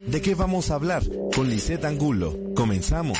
¿De qué vamos a hablar? Con Lisette Angulo. Comenzamos.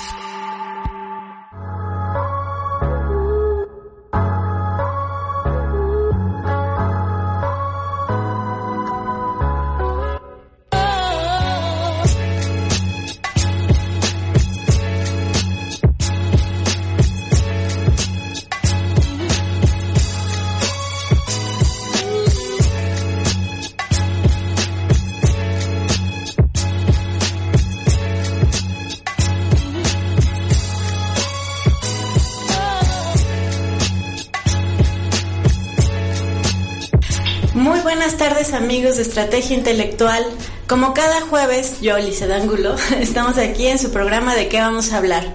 Amigos de Estrategia Intelectual. Como cada jueves, yo, Lice Ángulo, estamos aquí en su programa de qué vamos a hablar.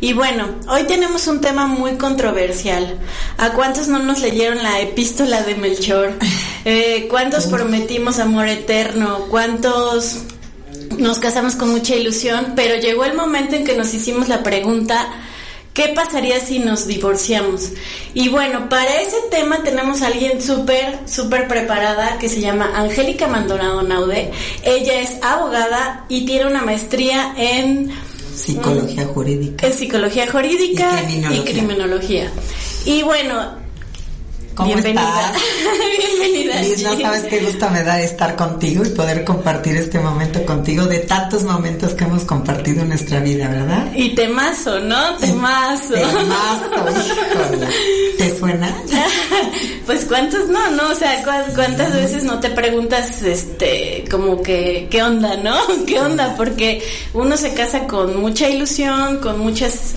Y bueno, hoy tenemos un tema muy controversial. ¿A cuántos no nos leyeron la epístola de Melchor? Eh, ¿Cuántos prometimos amor eterno? ¿Cuántos nos casamos con mucha ilusión? Pero llegó el momento en que nos hicimos la pregunta, ¿Qué pasaría si nos divorciamos? Y bueno, para ese tema tenemos a alguien súper, súper preparada que se llama Angélica Maldonado Naude. Ella es abogada y tiene una maestría en psicología jurídica. En psicología jurídica y criminología. Y, criminología. y bueno, ¿Cómo Bienvenida. estás? Bienvenida. Liz, no sabes qué gusto me da estar contigo y poder compartir este momento contigo de tantos momentos que hemos compartido en nuestra vida, ¿verdad? Y temazo, ¿no? Temazo. Temazo, híjole. ¿Te suena? pues cuántos no, ¿no? O sea, ¿cuán- cuántas veces no te preguntas, este, como que, ¿qué onda, no? ¿Qué onda? Porque uno se casa con mucha ilusión, con muchas...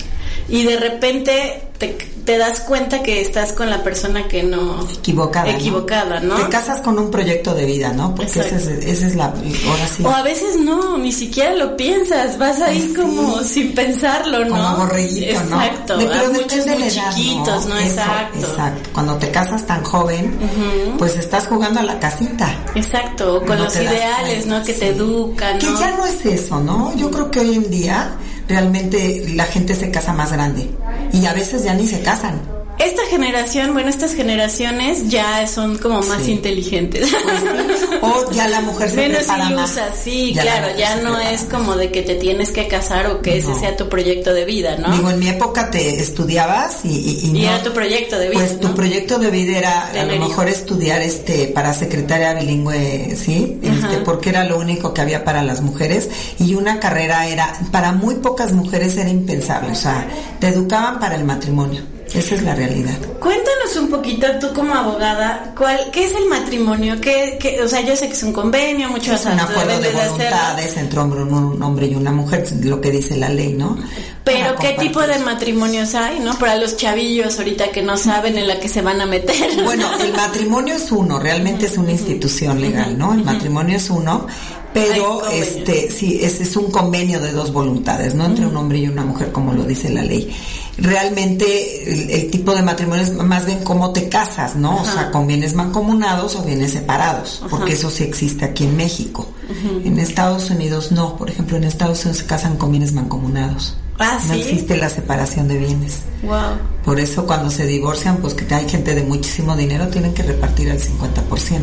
Y de repente te, te das cuenta que estás con la persona que no... Equivocada. ¿no? Equivocada, ¿no? Te casas con un proyecto de vida, ¿no? Porque esa es, Exacto. esa es la. Ahora sí. O a veces no, ni siquiera lo piensas, vas ahí como sin pensarlo, ¿no? Como borreguito, ¿no? Exacto, De- a pero muchos de muy edad, chiquitos, ¿no? Eso, Exacto. Exacto. Cuando te casas tan joven, pues estás jugando a la casita. Exacto, o con No los ideales, ¿no? Que te educan, Que ¿no? ya no es eso, ¿no? Yo creo que hoy en día realmente la gente se casa más grande y a veces ya ni se casan. Esta generación, bueno, estas generaciones ya son como más Sí. inteligentes. O ya la mujer se Menos prepara más. ilusas, sí, Ya la claro, ya no es más. como de que te tienes que casar o que ese No. sea tu proyecto de vida, ¿no? Digo, en mi época te estudiabas y, y, y y no- era tu proyecto de vida, Pues tu ¿no? proyecto de vida era a lo mejor hijos. estudiar este para secretaria bilingüe, ¿sí? Ajá. Este, porque era lo único que había para las mujeres y una carrera era para muy pocas mujeres era impensable, o sea, te educaban para el matrimonio. Esa es la realidad. Cuéntanos un poquito, tú como abogada, ¿cuál, ¿qué es el matrimonio? ¿Qué, qué- o sea, yo sé que es un convenio, muchos Es un acuerdo de deben de voluntades entre un hombre y una mujer, lo que dice la ley, ¿no? Pero ¿qué tipo de matrimonios hay, no? Para los chavillos ahorita que no saben en la que se van a meter. Bueno, el matrimonio es uno, realmente es una institución legal, ¿no? El matrimonio es uno, pero este sí, es, es un convenio de dos voluntades, ¿no? Entre un hombre y una mujer, como lo dice la ley. Realmente el, el tipo de matrimonio es más bien cómo te casas, ¿no? O sea, con bienes mancomunados o bienes separados, Ajá. porque eso sí existe aquí en México. En Estados Unidos no, por ejemplo, en Estados Unidos se casan con bienes mancomunados. Ah, No existe la separación de bienes. Wow. Por eso cuando se divorcian, pues que hay gente de muchísimo dinero, tienen que repartir el 50%.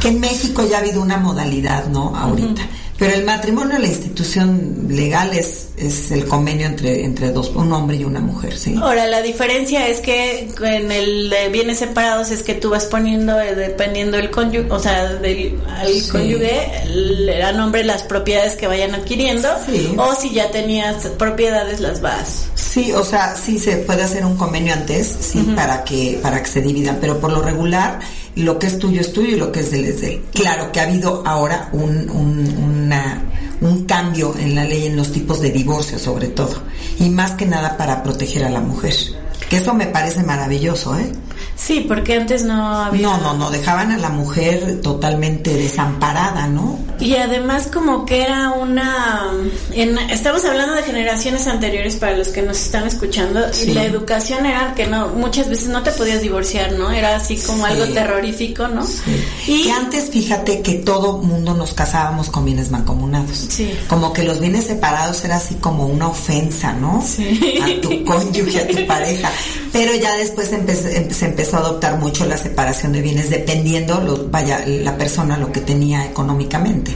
Que en México ya ha habido una modalidad, ¿no? Ahorita. Pero el matrimonio, la institución legal es, es el convenio entre, entre dos, un hombre y una mujer, ¿sí? Ahora, la diferencia es que en el de bienes separados es que tú vas poniendo, eh, dependiendo del cónyuge, o sea, del al Sí. cónyuge, le da nombre las propiedades que vayan adquiriendo, Sí. o si ya tenías propiedades, las vas. Sí, o sea, sí se puede hacer un convenio antes, sí, para que para que se dividan, pero por lo regular lo que es tuyo es tuyo y lo que es de él es de él. Claro que ha habido ahora un, un, una- un cambio en la ley en los tipos de divorcio sobre todo y más que nada para proteger a la mujer. Que eso me parece maravilloso, ¿eh? Sí, porque antes no había... No, no, no, dejaban a la mujer totalmente desamparada, ¿no? Y además como que era una... En, estamos hablando de generaciones anteriores para los que nos están escuchando. Sí. Y la educación era que no, muchas veces no te podías divorciar, ¿no? Era así como Sí. algo terrorífico, ¿no? Sí. Y Que antes, fíjate que todo mundo nos casábamos con bienes mancomunados. Sí. Como que los bienes separados era así como una ofensa, ¿no? Sí. A tu cónyuge, a tu pareja. Pero ya después em- se empezó a adoptar mucho la separación de bienes dependiendo, lo, vaya, la persona lo que tenía económicamente.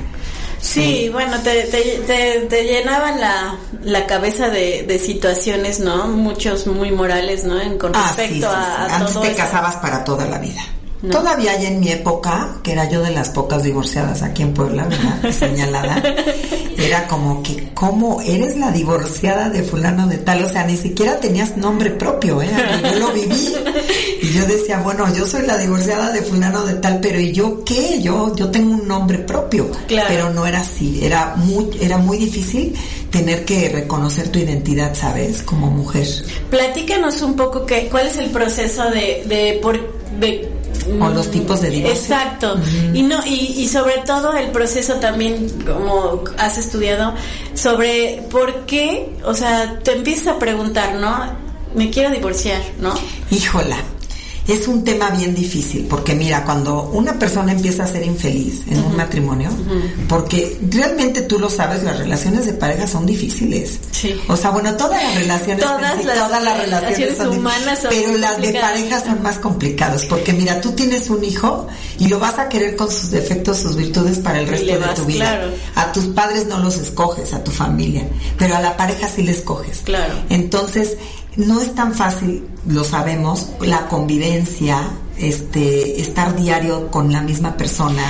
Sí, bueno, te, te, te, llenaban la, la cabeza de, de, situaciones, ¿no? Muchos muy morales, ¿no? En, con ah, respecto a, Antes te casabas para toda la vida. Todavía hay en mi época, que era yo de las pocas divorciadas aquí en Puebla, ¿verdad? Señalada, era como que, ¿cómo eres la divorciada de fulano de tal? O sea, ni siquiera tenías nombre propio, ¿eh? Yo lo viví. Y yo decía, bueno, yo soy la divorciada de fulano de tal, pero ¿y yo qué? Yo, yo tengo un nombre propio. Pero no era así, era muy, era muy difícil tener que reconocer tu identidad, ¿sabes? Como mujer. Platícanos un poco que, cuál es el proceso de, de, por, de o los tipos de divorcio. Exacto. Y no y, y, sobre todo el proceso también como has estudiado sobre por qué, o sea, te empiezas a preguntar, ¿no? Me quiero divorciar, ¿no? Híjola es un tema bien difícil, porque mira, cuando una persona empieza a ser infeliz en un matrimonio, porque realmente tú lo sabes, las relaciones de pareja son difíciles. Sí. O sea, bueno, todas las relaciones, todas, las, relaciones, son humanas son pero las de pareja son más complicadas, porque mira, tú tienes un hijo y lo vas a querer con sus defectos, sus virtudes para el resto de tu vida. A tus padres no los escoges, a tu familia, pero a la pareja sí le escoges. Claro. Entonces, no es tan fácil, lo sabemos, la convivencia, este, estar diario con la misma persona,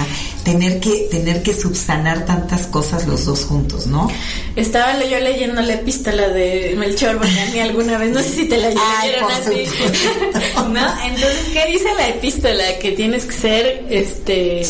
tener que, tener que subsanar tantas cosas los dos juntos, ¿no? Estaba yo leyendo la epístola de Melchor Bonani alguna vez, no sé si te la leyeron así. ¿No? Entonces, ¿qué dice la epístola? Que tienes que ser, este,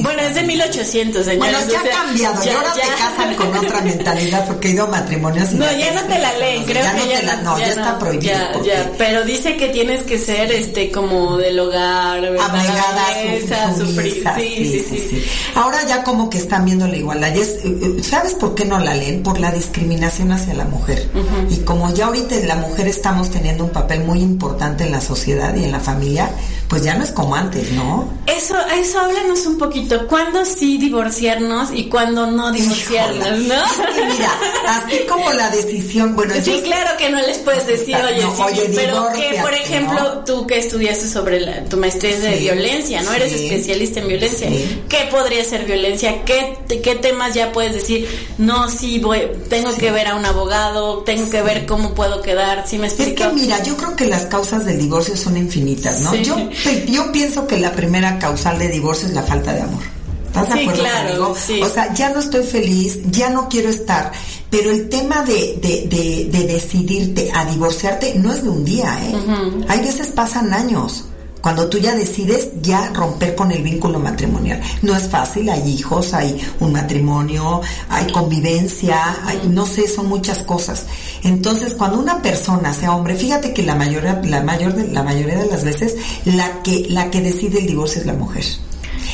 bueno, es de 1800, señores. Bueno, ya ha cambiado, ya, ahora te casan con otra mentalidad porque he ido a matrimonios No, ya no te la leen, creo que ya, no, no, ya, está prohibido. Ya, pero dice que tienes que ser, este, como del hogar, ¿verdad? Abnegada, sufrir. sí, sí. sí. Ahora ya como que están viendo la igualdad. Eh, eh, ¿Sabes por qué no la leen? Por la discriminación hacia la mujer. Y como ya ahorita la mujer estamos teniendo un papel muy importante en la sociedad y en la familia, pues ya no es como antes, ¿no? Eso, eso háblanos un poquito. ¿Cuándo sí divorciarnos y cuándo no divorciarnos, no? mira, así como la decisión, bueno, sí, claro que no les puedes decir, oye, sí, pero que, por ejemplo, tú que estudiaste sobre la, tu maestría de violencia, ¿no? Eres especialista en violencia. ¿Qué podría ser violencia? ¿Qué, ¿Qué temas ya puedes decir? No, sí, voy, tengo que ver a un abogado, tengo que ver cómo puedo quedar, ¿sí me explico? Es que mira, yo creo que las causas del divorcio son infinitas, ¿no? Yo yo pienso que la primera causal de divorcio es la falta de amor. ¿Estás de acuerdo conmigo? O sea, ya no estoy feliz, ya no quiero estar. Pero el tema de, de, de, decidirte a divorciarte no es de un día, ¿eh? Hay veces pasan años. Cuando tú ya decides ya romper con el vínculo matrimonial. No es fácil, hay hijos, hay un matrimonio, hay convivencia, hay, no sé, son muchas cosas. Entonces, cuando una persona, sea hombre, fíjate que la mayoría, la mayor de, la mayoría de las veces, la que, la que decide el divorcio es la mujer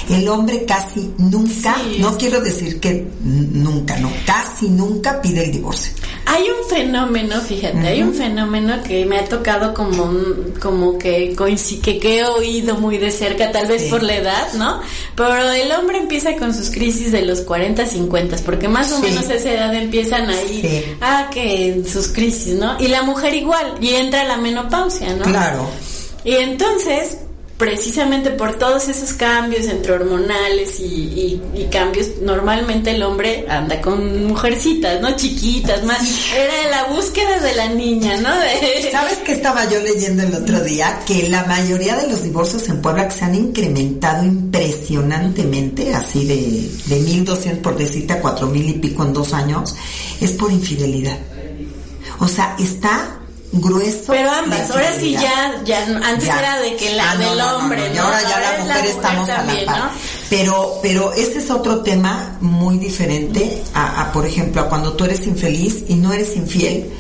el hombre casi nunca, no quiero decir que nunca, no, casi nunca pide el divorcio. Hay un fenómeno, fíjate, hay un fenómeno que me ha tocado como, como que, que, que he oído muy de cerca, tal vez por la edad, ¿no? Pero el hombre empieza con sus crisis de los 40, 50, porque más o menos a esa edad empiezan ahí, ah, que sus crisis, ¿no? Y la mujer igual, y entra la menopausia, ¿no? Claro. Y entonces, precisamente por todos esos cambios entre hormonales y, cambios, normalmente el hombre anda con mujercitas, ¿no? Chiquitas, más. Era la búsqueda de la niña, ¿no? ¿Sabes qué estaba yo leyendo el otro día? Que la mayoría de los divorcios en Puebla que se han incrementado impresionantemente, así de, de 1.200 por decirte a 4.000 y pico en dos años, es por infidelidad. O sea, está grueso. Pero ambas, ahora sí ya, ya antes era de que la ah, del hombre, Y ahora ya la mujer, estamos a la par. Pero, pero ese es otro tema muy diferente a, por ejemplo, a cuando tú eres infeliz y no eres infiel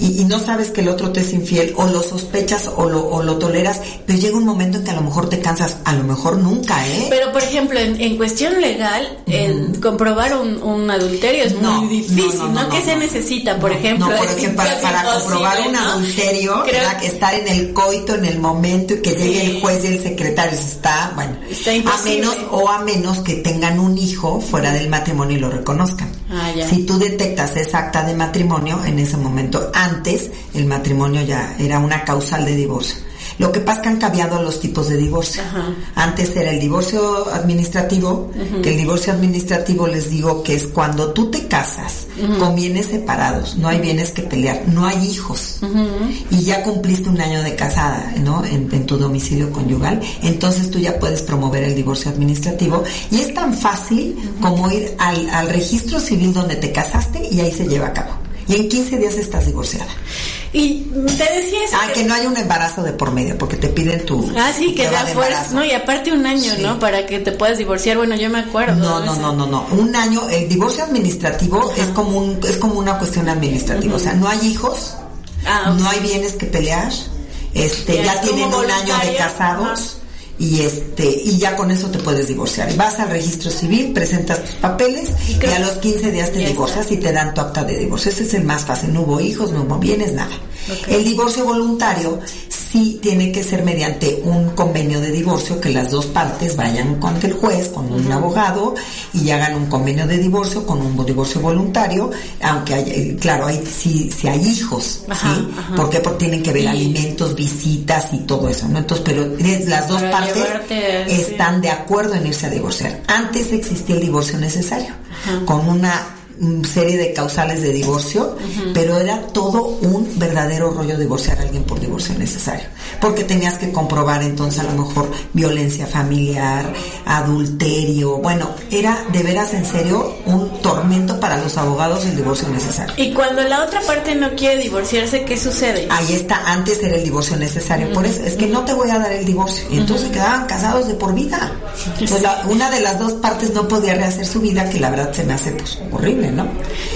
y, no sabes que el otro te es infiel o lo sospechas o lo, o lo toleras, pero llega un momento en que a lo mejor te cansas, a lo mejor nunca, ¿eh? Pero, por ejemplo, en, cuestión legal, comprobar un, adulterio es muy difícil, ¿no? ¿Qué se necesita, por ejemplo? No, por ejemplo, para, comprobar un adulterio, que estar en el coito en el momento y que llegue el juez y el secretario, está, bueno, a menos o a menos que tengan un hijo fuera del matrimonio y lo reconozcan. Ah, si tú detectas esa acta de matrimonio, en ese momento, antes el matrimonio ya era una causal de divorcio. Lo que pasa es que han cambiado los tipos de divorcio. Antes era el divorcio administrativo, que el divorcio administrativo les digo que es cuando tú te casas con bienes separados, no hay bienes que pelear, no hay hijos. Y ya cumpliste un año de casada, ¿no? En, tu domicilio conyugal, entonces tú ya puedes promover el divorcio administrativo. Y es tan fácil como ir al, al registro civil donde te casaste y ahí se lleva a cabo. Y en 15 días estás divorciada. Y te decía eso. Ah, que, no hay un embarazo de por medio, porque te piden tu. Ah, sí, que da fuerza. No, y aparte un año, ¿no? Para que te puedas divorciar. Bueno, yo me acuerdo. No, no, no, no, no. Un año, el divorcio administrativo es como, un, es como una cuestión administrativa. O sea, no hay hijos, ah, no hay bienes que pelear, este, ya tienen un año de casados y este y ya con eso te puedes divorciar. Vas al registro civil, presentas tus papeles y, a los 15 días te divorcias y te dan tu acta de divorcio. Ese es el más fácil. No hubo hijos, no hubo bienes, nada. El divorcio voluntario sí tiene que ser mediante un convenio de divorcio que las dos partes vayan con el juez, con un abogado y hagan un convenio de divorcio con un divorcio voluntario, aunque hay, eh, claro, hay, si, si hay hijos, ¿sí? Porque, tienen que ver alimentos, visitas y todo eso, ¿no? Entonces, pero las dos partes están de acuerdo en irse a divorciar. Antes existía el divorcio necesario, con una serie de causales de divorcio, pero era todo un verdadero rollo divorciar a alguien por divorcio necesario, porque tenías que comprobar entonces a lo mejor violencia familiar, adulterio, bueno, era de veras en serio un tormento para los abogados el divorcio necesario. Y cuando la otra parte no quiere divorciarse, ¿qué sucede? Ahí está, antes era el divorcio necesario, por eso es que no te voy a dar el divorcio, y entonces quedaban casados de por vida. Pues una de las dos partes no podía rehacer su vida, que la verdad se me hace pues horrible ¿no?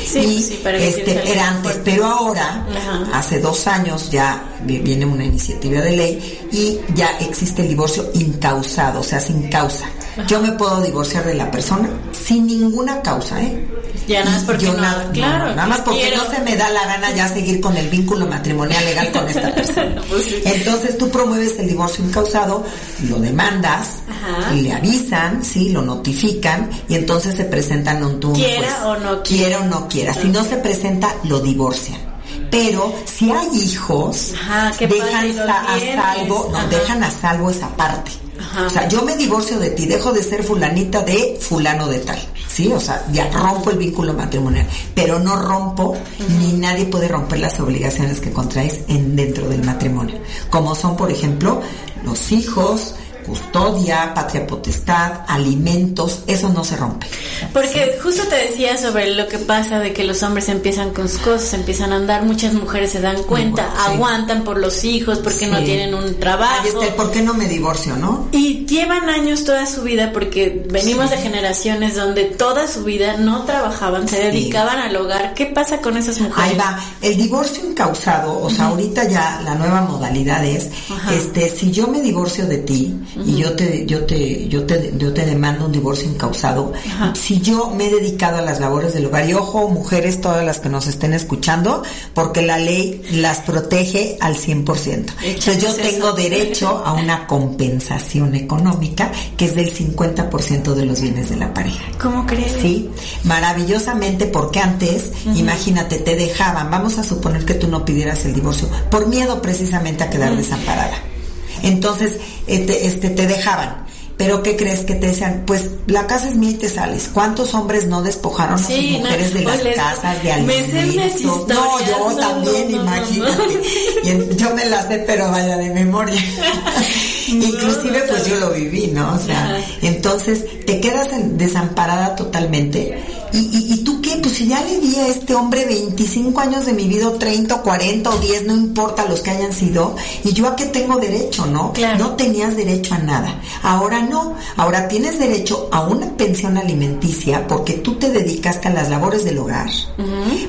Sí, y este, era antes, pero ahora, hace dos años ya viene una iniciativa de ley y ya existe el divorcio incausado, o sea, sin causa. Yo me puedo divorciar de la persona sin ninguna causa, ¿eh? Ya nada más porque no, nada, claro, nada más porque no se me da la gana ya seguir con el vínculo matrimonial legal con esta persona. Pues entonces tú promueves el divorcio incausado, lo demandas, y le avisan, sí, lo notifican y entonces se presentan un turno. Quiera o no quiera. o no quiera. Si no se presenta, lo divorcian pero si hay hijos, dejan a, salvo, no, dejan a salvo esa parte. O sea, yo me divorcio de ti, dejo de ser fulanita de fulano de tal. Sí, o sea, ya rompo el vínculo matrimonial, pero no rompo ni nadie puede romper las obligaciones que contraes en dentro del matrimonio, como son, por ejemplo, los hijos, custodia, patria potestad, alimentos, eso no se rompe. Porque justo te decía sobre lo que pasa de que los hombres empiezan con sus cosas, empiezan a andar, muchas mujeres se dan cuenta, aguantan por los hijos porque no tienen un trabajo. Ahí está el por qué no me divorcio, ¿no? Y llevan años toda su vida porque venimos de generaciones donde toda su vida no trabajaban, se dedicaban al hogar. ¿Qué pasa con esas mujeres? Ahí va, el divorcio incausado, o sea, ahorita ya la nueva modalidad es, este, si yo me divorcio de ti, y yo te, yo te, yo te, yo te demando un divorcio incausado, si yo me he dedicado a las labores del hogar, y ojo, mujeres, todas las que nos estén escuchando, porque la ley las protege al 100%. Entonces yo tengo derecho a una compensación económica que es del 50% de los bienes de la pareja. ¿Cómo crees? Sí, maravillosamente porque antes, imagínate, te dejaban, vamos a suponer que tú no pidieras el divorcio, por miedo precisamente a quedar desamparada. Entonces, este, este, te dejaban. Pero ¿qué crees que te decían? Pues la casa es mía y te sales. ¿Cuántos hombres no despojaron a sus mujeres de las casas, de alimentos? No, yo también, imagínate. Y yo me la sé, pero vaya de memoria. Inclusive pues yo lo viví, ¿no? O sea, entonces te quedas desamparada totalmente. ¿Y, y, y? Pues si ya le di a este hombre 25 años de mi vida, 30, 40 o 10, no importa los que hayan sido, y yo a qué tengo derecho, ¿no? Claro. No tenías derecho a nada. Ahora no, ahora tienes derecho a una pensión alimenticia porque tú te dedicaste a las labores del hogar,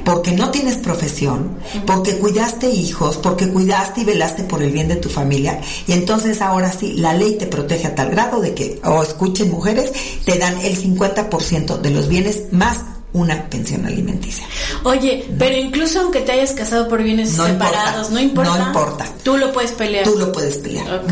porque no tienes profesión, porque cuidaste hijos, porque cuidaste y velaste por el bien de tu familia, y entonces ahora sí, la ley te protege a tal grado de que, o escuchen mujeres, te dan el 50% de los bienes más una pensión alimenticia. Oye, pero incluso aunque te hayas casado por bienes separados, no importa. No importa. Tú lo puedes pelear. Tú lo puedes pelear.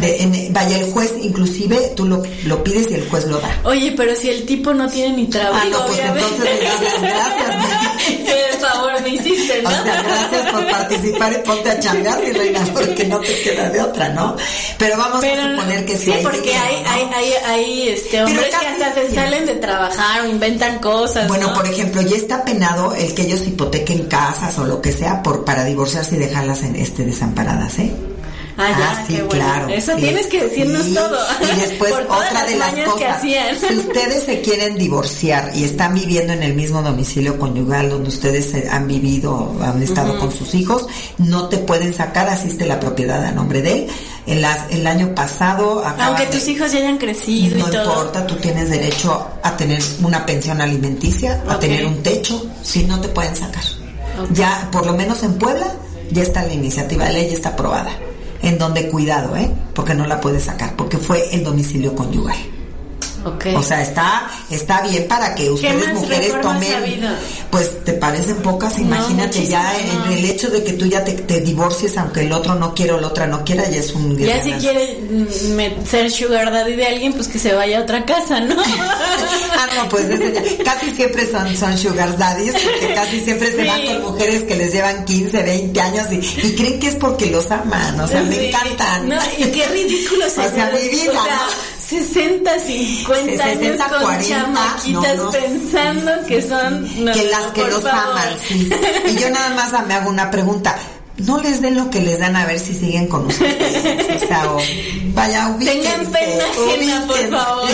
vaya, el juez inclusive tú lo, lo, pides y el juez lo da. Oye, pero si el tipo no tiene ni trabajo. Ah, pues entonces gracias, gracias. Me hiciste, ¿no? O sea, gracias por participar pare, ponte a chambear, mi reina, porque no te queda de otra, ¿no? Pero vamos a suponer que sí. Sí, porque hay, hay, hay, hay, este, hombres que hasta se salen de trabajar o inventan cosas. Bueno, por ejemplo, ya está penado el que ellos hipotequen casas o lo que sea por para divorciarse y dejarlas en este desamparadas, ¿eh? Ah, ya, ah, sí, claro. Eso tienes que decirnos todo. Y después otra de las cosas, si ustedes se quieren divorciar y están viviendo en el mismo domicilio conyugal donde ustedes han vivido, han estado con sus hijos, no te pueden sacar, asiste la propiedad a nombre de él. El año pasado... Aunque tus hijos ya hayan crecido no y todo. importa, tú tienes derecho a tener una pensión alimenticia, a tener un techo, si no te pueden sacar. Ya, por lo menos en Puebla, ya está la iniciativa de ley, ya está aprobada en donde cuidado, ¿eh? Porque no la puede sacar, porque fue el domicilio conyugal. Okay. O sea, está está bien para que ustedes mujeres tomen. Pues te parecen pocas, imagínate ya en el hecho de que tú ya te, divorcies aunque el otro no quiera o la otra no quiera, ya es un Ya si quiere mm, ser sugar daddy de alguien, pues que se vaya a otra casa, ¿no? ah, no, pues casi siempre son, son sugar daddies, porque casi siempre se van con mujeres que les llevan 15, 20 años y, y creen que es porque los aman, o sea, me encantan. No, y qué ridículo O sea, mi vida, ¿no? 60, 50 años con 40, chamaquitas pensando que son que las que los aman, sí. Y yo nada más me hago una pregunta. No les den lo que les dan a ver si siguen con ustedes. O sea, vaya, ubíquense. Tengan pena ajena, por favor.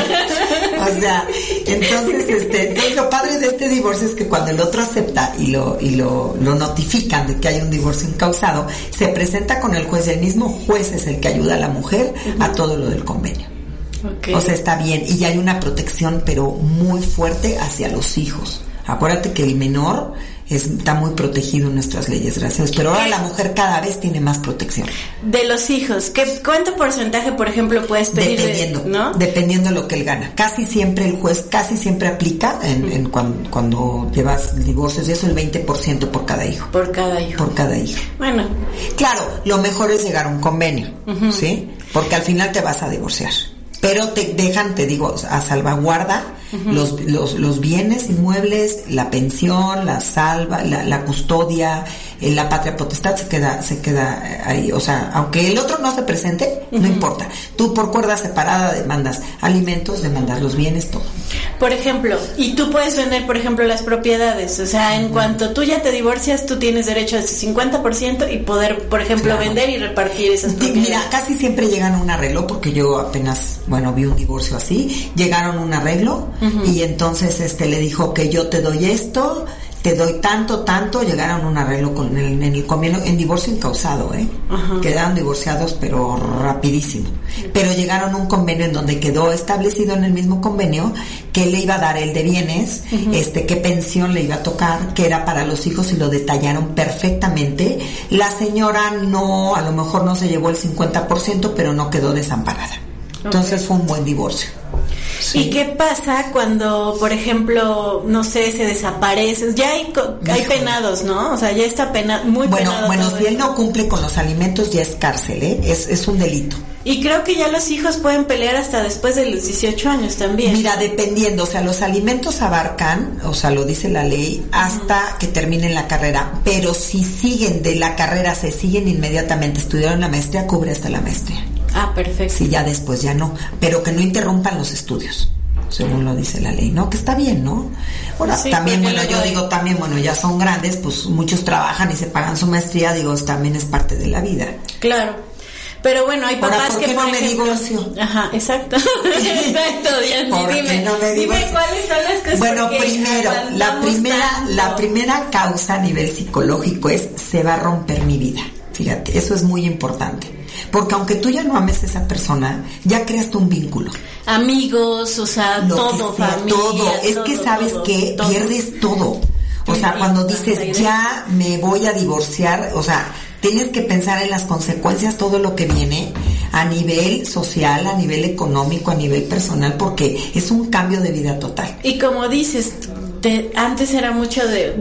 o sea, entonces, este, lo padre de este divorcio es que cuando el otro acepta y lo, y lo, lo notifican de que hay un divorcio incausado, se presenta con el juez y el mismo juez es el que ayuda a la mujer a todo lo del convenio. O sea, está bien. Y ya hay una protección, pero muy fuerte hacia los hijos. Acuérdate que el menor está muy protegido en nuestras leyes, gracias. Pero ahora la mujer cada vez tiene más protección. De los hijos, ¿qué, ¿cuánto porcentaje, por ejemplo, puedes pedir? Dependiendo, ¿no? Dependiendo de lo que él gana. Casi siempre el juez, casi siempre aplica en, cuando, llevas divorcios, y eso el 20% por cada hijo. Por cada hijo. Por cada hijo. Bueno. Claro, lo mejor es llegar a un convenio, ¿sí? Porque al final te vas a divorciar pero te dejan, te digo, a salvaguarda los, los, los, bienes inmuebles, la pensión, la salva, la, la custodia, eh, la patria potestad se queda, se queda ahí. O sea, aunque el otro no se presente, no importa. Tú por cuerda separada demandas alimentos, demandas los bienes, todo. Por ejemplo, y tú puedes vender, por ejemplo, las propiedades. O sea, en cuanto tú ya te divorcias, tú tienes derecho a ese 50% y poder, por ejemplo, vender y repartir esas propiedades. Mira, casi siempre llegan a un arreglo, porque yo apenas, bueno, vi un divorcio así, llegaron a un arreglo y entonces este le dijo que yo te doy esto te doy tanto, tanto, llegaron a un arreglo con el, en el convenio, en divorcio incausado, ¿eh? Quedaron divorciados, pero rapidísimo. Pero llegaron a un convenio en donde quedó establecido en el mismo convenio que le iba a dar el de bienes, este, qué pensión le iba a tocar, que era para los hijos y lo detallaron perfectamente. La señora no, a lo mejor no se llevó el 50%, pero no quedó desamparada. Entonces fue un buen divorcio. ¿Y qué pasa cuando, por ejemplo, no sé, se desaparece? Ya hay, hay penados, ¿no? O sea, ya está pena, muy bueno, penado. Bueno, si él no cumple con los alimentos, ya es cárcel, ¿eh? Es, es un delito. Y creo que ya los hijos pueden pelear hasta después de los 18 años también. Mira, dependiendo, o sea, los alimentos abarcan, o sea, lo dice la ley, hasta que terminen la carrera, pero si siguen de la carrera, se siguen inmediatamente, estudiaron la maestría, cubre hasta la maestría. Ah, perfecto. Sí, ya después ya no, pero que no interrumpan los estudios según lo dice la ley, ¿no? Que está bien, ¿no? Ahora, también, bueno, yo digo también, bueno, ya son grandes, pues muchos trabajan y se pagan su maestría, digo, también es parte de la vida. Claro. Pero bueno, hay papás ¿por qué que no me divorcio? Ajá, exacto. exacto, Diana, dime, no me dime cuáles son las cosas Bueno, primero, la primera la primera causa a nivel psicológico es se va a romper mi vida. Fíjate, eso es muy importante porque aunque tú ya no ames a esa persona, ya creaste un vínculo. Amigos, o sea, todo, familia. Todo. Es que sabes que pierdes todo. O sea, cuando dices, ya me voy a divorciar, o sea, tienes que pensar en las consecuencias, todo lo que viene a nivel social, a nivel económico, a nivel personal, porque es un cambio de vida total. Y como dices, antes era mucho de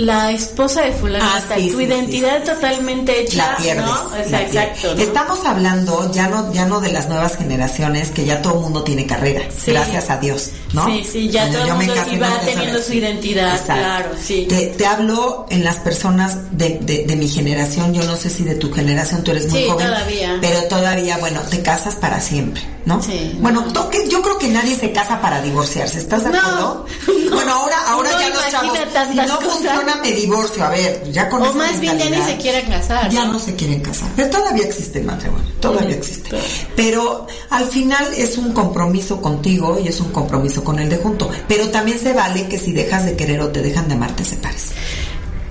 la esposa de fulano, Ah, sí, tu sí, identidad sí, sí, totalmente hecha, la pierdes. ¿no? O sea, la pierdes. exacto. ¿no? Estamos hablando ya no ya no de las nuevas generaciones que ya todo el mundo tiene carrera, Sí. gracias a Dios, ¿no? Sí, sí, ya Cuando todo yo el me mundo casé, iba no te teniendo sabes. su identidad, claro, sí. Te, te hablo en las personas de, de, de mi generación, yo no sé si de tu generación, tú eres muy Sí, joven, todavía. pero todavía, bueno, te casas para siempre, ¿no? Sí. Bueno, toque- yo creo que nadie se casa para divorciarse, ¿estás de acuerdo? no. Bueno, ahora, ahora ya los chavos, si no cosas. funciona me divorcio, a ver, ya con O esa más bien ya ni se quieren casar, Ya ¿no? se quieren casar, pero todavía existe el matrimonio, todavía existe. Pero al final es un compromiso contigo y es un compromiso con el de junto. Pero también se vale que si dejas de querer o te dejan de amar, te separes.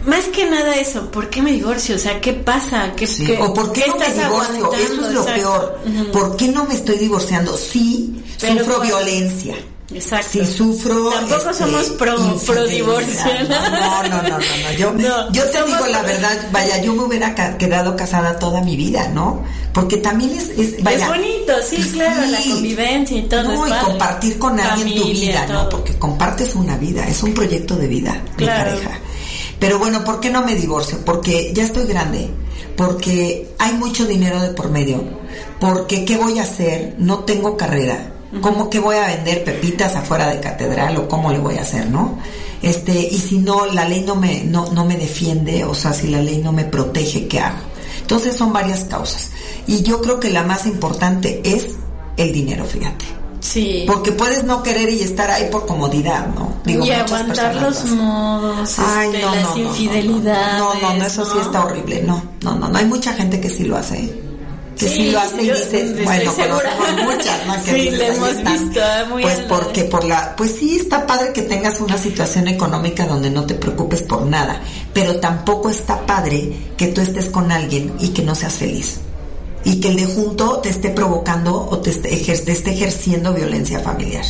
Más que nada eso, ¿por qué me divorcio? O sea, ¿qué pasa? ¿Qué, Sí, qué- o por qué, no me divorcio, eso es lo Exacto. peor. ¿Por qué no me estoy divorciando? Sí, Pero sufro violencia. Exacto. Si sufro. Tampoco este, somos pro, pro divorcio. No, no, no, no, no. Yo, No, yo te digo la verdad, vaya, yo me hubiera ca- quedado casada toda mi vida, ¿no? Porque también es, es, vaya, es bonito, sí, pues claro, la convivencia y todo. No, y padre. compartir con alguien tu vida, ¿no? Porque compartes una vida, es un proyecto de vida, Claro. de pareja. Pero bueno, ¿por qué no me divorcio? Porque ya estoy grande, porque hay mucho dinero de por medio, porque ¿qué voy a hacer? No tengo carrera. ¿Cómo que voy a vender pepitas afuera de catedral o cómo le voy a hacer, no? Este, y si no, la ley no me, no, no me defiende, o sea, si la ley no me protege, ¿qué hago? Entonces son varias causas. Y yo creo que la más importante es el dinero, fíjate. Sí. Porque puedes no querer y estar ahí por comodidad, ¿no? y muchas aguantar los modos, Ay, este, no, las no, infidelidades. No, no, no, eso sí está horrible. No, no, no, no. Hay mucha gente que sí lo hace. Que sí, Sí, lo hace y dices, bueno, conocemos muchas, ¿no? Que Sí, dices, hemos están. visto, muy Pues porque por la, pues sí está padre que tengas una situación económica donde no te preocupes por nada, pero tampoco está padre que tú estés con alguien y que no seas feliz. Y que el de junto te esté provocando o te esté, ejer- te esté ejerciendo violencia familiar.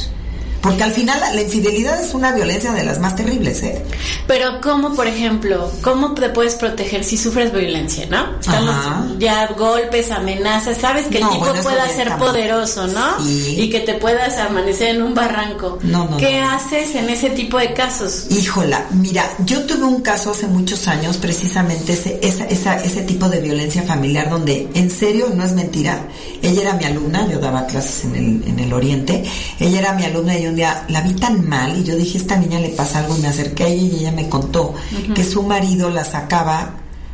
Porque al final la, la infidelidad es una violencia de las más terribles, ¿eh? Pero cómo, por ejemplo, cómo te puedes proteger si sufres violencia, ¿no? Estamos Ajá. ya golpes, amenazas, sabes que el No, tipo bueno, pueda ser poderoso, ¿no? Sí. Y que te puedas amanecer en un barranco. No, no, ¿Qué no. haces en ese tipo de casos? Híjola, mira, yo tuve un caso hace muchos años, precisamente ese, esa, esa, ese tipo de violencia familiar, donde en serio, no es mentira, ella era mi alumna, yo daba clases en el, en el Oriente, ella era mi alumna y un día la vi tan mal y yo dije, esta niña le pasa algo y me acerqué a ella y ella me contó que su marido la sacaba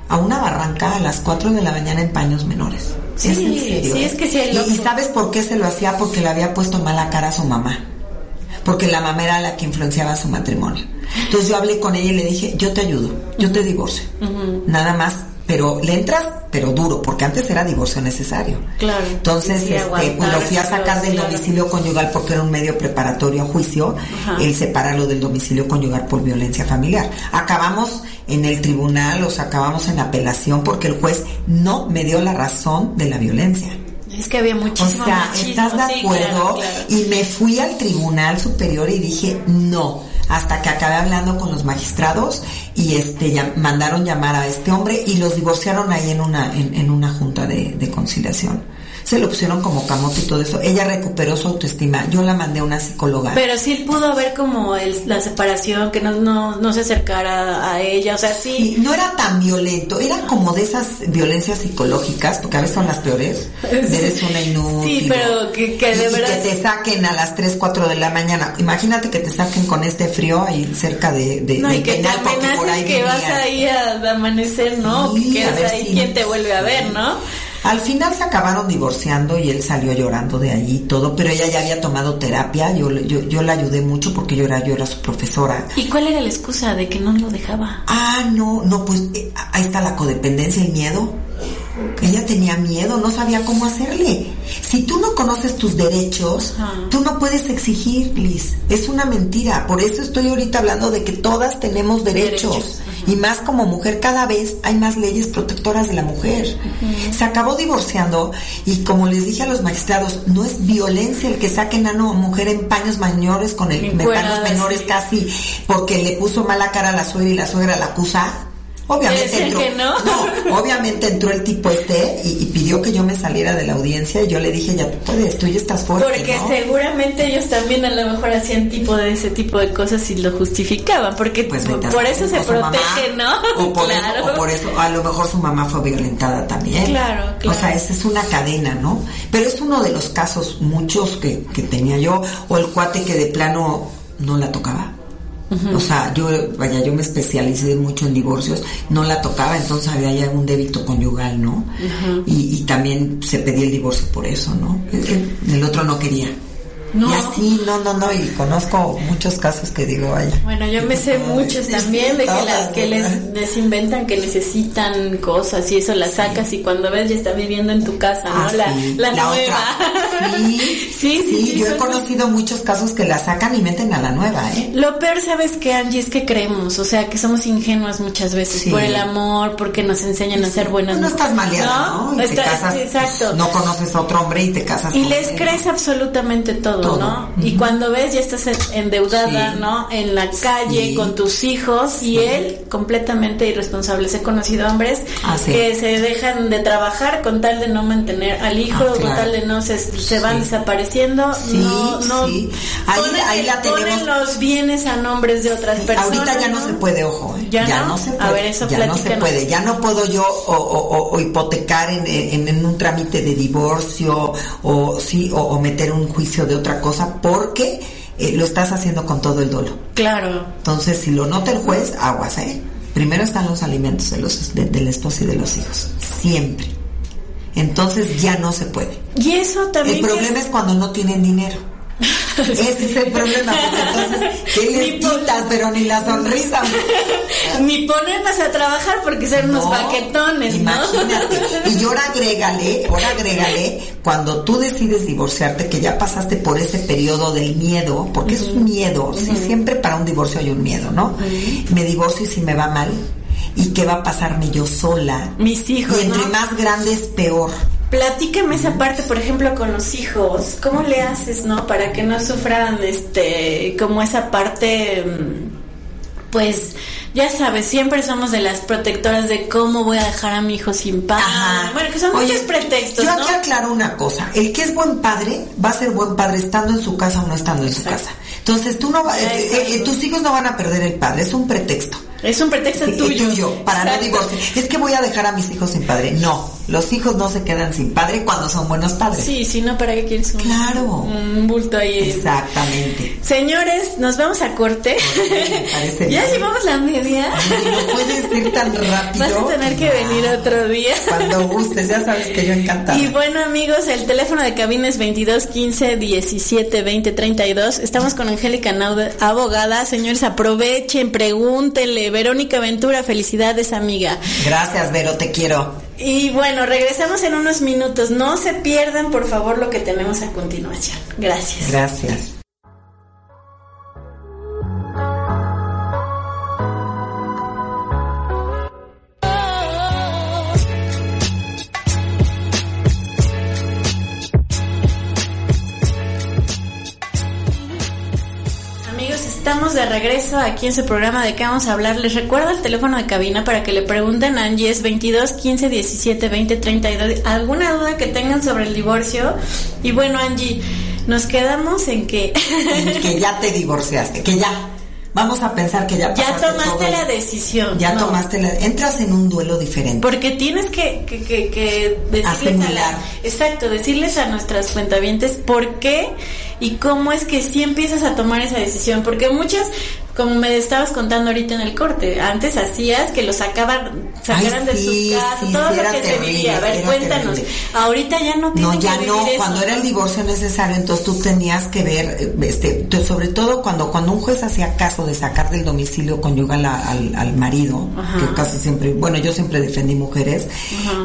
a una barranca a las 4 de la mañana en paños menores. Sí, es en serio. sí, es que sí Y- sabes por qué se lo hacía? Porque le había puesto mala cara a su mamá porque la mamá era la que influenciaba su matrimonio. Entonces yo hablé con ella y le dije, yo te ayudo, yo te divorcio, nada más, pero le entras, pero duro, porque antes era divorcio necesario. Claro. Entonces, Sí, este, pues lo fui a sacar del domicilio conyugal porque era un medio preparatorio a juicio, Ajá. el separarlo del domicilio conyugal por violencia familiar. Acabamos en el tribunal, o sea, acabamos en apelación porque el juez no me dio la razón de la violencia. Es que había O muchísimo sea, machismo, ¿estás de sí, acuerdo? claro, claro. Y me fui al tribunal superior y dije no, hasta que acabé hablando con los magistrados y este mandaron llamar a este hombre y los divorciaron ahí en una en, una junta de conciliación. Se lo pusieron como camote y todo eso. Ella recuperó su autoestima. Yo la mandé a una psicóloga. Pero sí pudo haber como el- la separación, que no, no, no se acercara a ella, o sea, sí. Sí, no era tan violento, era como de esas violencias psicológicas, porque a veces son las peores. Eres una inútil. Sí, pero que- que de Y- y verdad- que te saquen a las 3, 4 de la mañana. Imagínate que te saquen con este frío ahí cerca de, de, No, del y que te penal, porque por amenaces ahí que vas vivían. ahí a amanecer, ¿no? Sí, que quedas ahí, si- ¿quién te vuelve a ver, sí. no? Al final se acabaron divorciando y él salió llorando de allí y todo, pero ella ya había tomado terapia, yo, yo, yo la ayudé mucho porque yo era, yo era su profesora. ¿Y cuál era la excusa de que no lo dejaba? Ah, no, no, pues eh, ahí está la codependencia, el miedo. Ella tenía miedo, no sabía cómo hacerle. Si tú no conoces tus derechos, tú no puedes exigir, Liz. Es una mentira. Por eso estoy ahorita hablando de que todas tenemos derechos. Derechos, Y más como mujer, cada vez hay más leyes protectoras de la mujer. Se acabó divorciando y como les dije a los magistrados, no es violencia el que saquen a una mujer en paños mayores con el paños menores casi porque le puso mala cara a la suegra y la suegra la acusa. Obviamente entró, que no? obviamente entró el tipo este y, pidió que yo me saliera de la audiencia y yo le dije, ya tú puedes, tú ya estás fuerte, Porque seguramente ellos también a lo mejor hacían tipo de ese tipo de cosas y lo justificaban, porque Pues por, eso se o mamá, protege, ¿no? O por, claro. eso, o por eso, a lo mejor su mamá fue violentada también. Claro, O claro. sea, esa es una cadena, ¿no? Pero es uno de los casos, muchos que, que tenía yo, o el cuate que de plano no la tocaba. O sea, yo, vaya, yo me especialicé mucho en divorcios, no la tocaba, entonces había ya un débito conyugal, ¿no? y, y también se pedía el divorcio por eso, ¿no? El, el- el otro no quería. No. Y así, no, no, no, y conozco muchos casos que digo, vaya. Bueno, yo me sé Ay, muchos también de que, las que les, les inventan que necesitan cosas y eso las sacas y cuando ves ya está viviendo en tu casa, ¿no? Ah, la, la, nueva. otra. Sí, sí, sí, sí, yo he conocido muchos casos que la sacan y meten a la nueva, ¿eh? Lo peor, ¿sabes qué, Angie? Es que creemos, o sea, que somos ingenuas muchas veces por el amor, porque nos enseñan a ser buenas No estás maleada, ¿no? Y te Está- casas, exacto. no conoces a otro hombre y te casas Y con les él. crees absolutamente todo, Todo. ¿no? Y cuando ves ya estás endeudada, Sí. ¿no? En la calle Sí. con tus hijos y él completamente irresponsable. He conocido hombres Ah, sí. que se dejan de trabajar con tal de no mantener al hijo, Ah, con tal de no se, se van desapareciendo. Sí, no, no, sí. Ahí- ponen, ahí la ponen tenemos. los bienes a nombres de otras personas. Ahorita ya no, se puede, ojo, ¿eh? ¿Ya no? se A puede. ver, eso ya no se puede. Ya no puedo yo o, o- o- o hipotecar en, en- en un trámite de divorcio o sí o, o meter un juicio de otra cosa porque eh, lo estás haciendo con todo el dolo. Claro. Entonces, si lo nota el juez, aguas, ¿eh? Primero están los alimentos de los, de, del esposo y de los hijos. Siempre. Entonces ya no se puede. Y eso también. El problema es cuando no tienen dinero. Ese es el problema, porque entonces, ¿qué les quitas? Pero ni la sonrisa. Ni ponernos a trabajar porque unos No, baquetones, ¿no? Imagínate. Y ahora agrégale, ahora agrégale, cuando tú decides divorciarte, que ya pasaste por ese periodo del miedo, porque es un miedo, sí, siempre para un divorcio hay un miedo, ¿no? Me divorcio y si me va mal, ¿y qué va a pasarme yo sola? Mis hijos, Y entre ¿no? más grande es peor. Platícame esa parte, por ejemplo, con los hijos. ¿Cómo le haces, no? Para que no sufran, este, como esa parte, mm, pues, ya sabes, siempre somos de las protectoras de cómo voy a dejar a mi hijo sin padre. Ajá. Bueno, que son Oye, muchos pretextos, Yo ¿no? aquí aclaro una cosa. El que es buen padre va a ser buen padre estando en su casa o no estando en su casa. Entonces tú no va- eh, exacto. eh, tus hijos no van a perder el padre, es un pretexto. Es un pretexto Sí, tuyo. para no divorciar. Es que voy a dejar a mis hijos sin padre. No, los hijos no se quedan sin padre cuando son buenos padres. Sí, si no, ¿para qué quieres un, Claro. un bulto ahí? Exactamente. Señores, nos vamos a corte. Ya llevamos la media. Ay, no puedes ir tan rápido. Vas a tener que venir otro día. Cuando gustes, ya sabes que yo encantada. Y bueno amigos, el teléfono de cabina es 22 15 17 20 32. Estamos con Angélica Nauda, abogada. Señores, aprovechen, pregúntenle. Verónica Ventura, felicidades amiga. Gracias, Vero, te quiero. Y bueno, regresamos en unos minutos. No se pierdan por favor lo que tenemos a continuación. Gracias. Gracias. De regreso aquí en su programa de qué vamos a hablar. Les recuerdo el teléfono de cabina para que le pregunten a Angie, es 22 15 17 20 32. ¿Alguna duda que tengan sobre el divorcio? Y bueno, Angie, nos quedamos en que que ya te divorciaste, que ya. Vamos a pensar que ya ya tomaste todo. la decisión. Ya ¿no? tomaste la... Entras en un duelo diferente. Porque tienes que, que, que, que decirles a la, exacto, decirles a nuestras cuentavientes por qué y cómo es que sí empiezas a tomar esa decisión. Porque muchas, como me estabas contando ahorita en el corte, antes hacías que lo sacaban, sacaran Ay, de sí, su casa, sí, todo sí, lo que se vivía. A ver, cuéntanos. terrible. Ahorita ya no No, ya que no. eso, Cuando era el divorcio necesario, entonces tú tenías que ver, este, sobre todo cuando cuando un juez hacía caso de sacar del domicilio conyugal a- al, al marido, Ajá. que casi siempre, bueno, yo siempre defendí mujeres,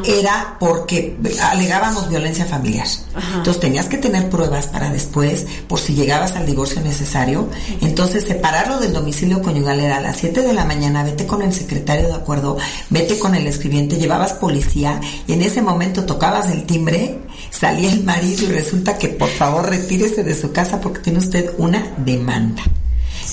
era porque alegábamos violencia familiar. Ajá. Entonces tenías que tener pruebas para después, por si llegabas al divorcio necesario. Entonces separarlo del domicilio conyugal era a las 7 de la mañana, vete con el secretario de acuerdo, vete con el escribiente, llevabas policía y en ese momento tocabas el timbre, salía el marido y resulta que por favor retírese de su casa porque tiene usted una demanda.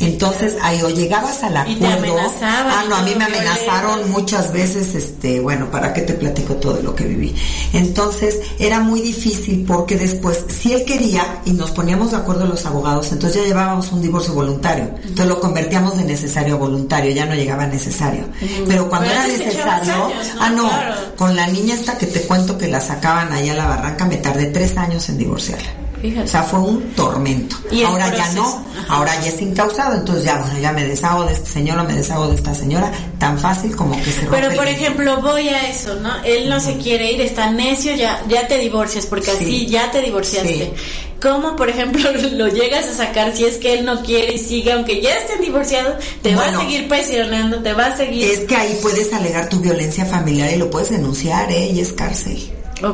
Entonces, ahí o llegabas al acuerdo. Y te amenazaban ah, no, a mí me violentos. amenazaron muchas veces, este, bueno, ¿para qué te platico todo lo que viví? Entonces, era muy difícil porque después, si él quería y nos poníamos de acuerdo los abogados, entonces ya llevábamos un divorcio voluntario. Entonces lo convertíamos de necesario a voluntario, ya no llegaba necesario. Pero cuando Pero era necesario, años, ¿no? ah, no, Claro. con la niña esta que te cuento que la sacaban allá a la barranca, me tardé tres años en divorciarla. Fíjate. O sea, fue un tormento. Y Ahora ya no, ajá. ahora ya es incausado, entonces ya, bueno, ya me deshago de este señor o me deshago de esta señora, tan fácil como que se Pero por el- ejemplo, voy a eso, ¿no? Él no se quiere ir, está necio, ya, ya te divorcias, porque Sí. así ya te divorciaste. Sí. ¿Cómo, por ejemplo, lo llegas a sacar si es que él no quiere y sigue, aunque ya estén divorciados, te va a seguir presionando, te va a seguir... Es que ahí puedes alegar tu violencia familiar y lo puedes denunciar, ¿eh? Y es cárcel.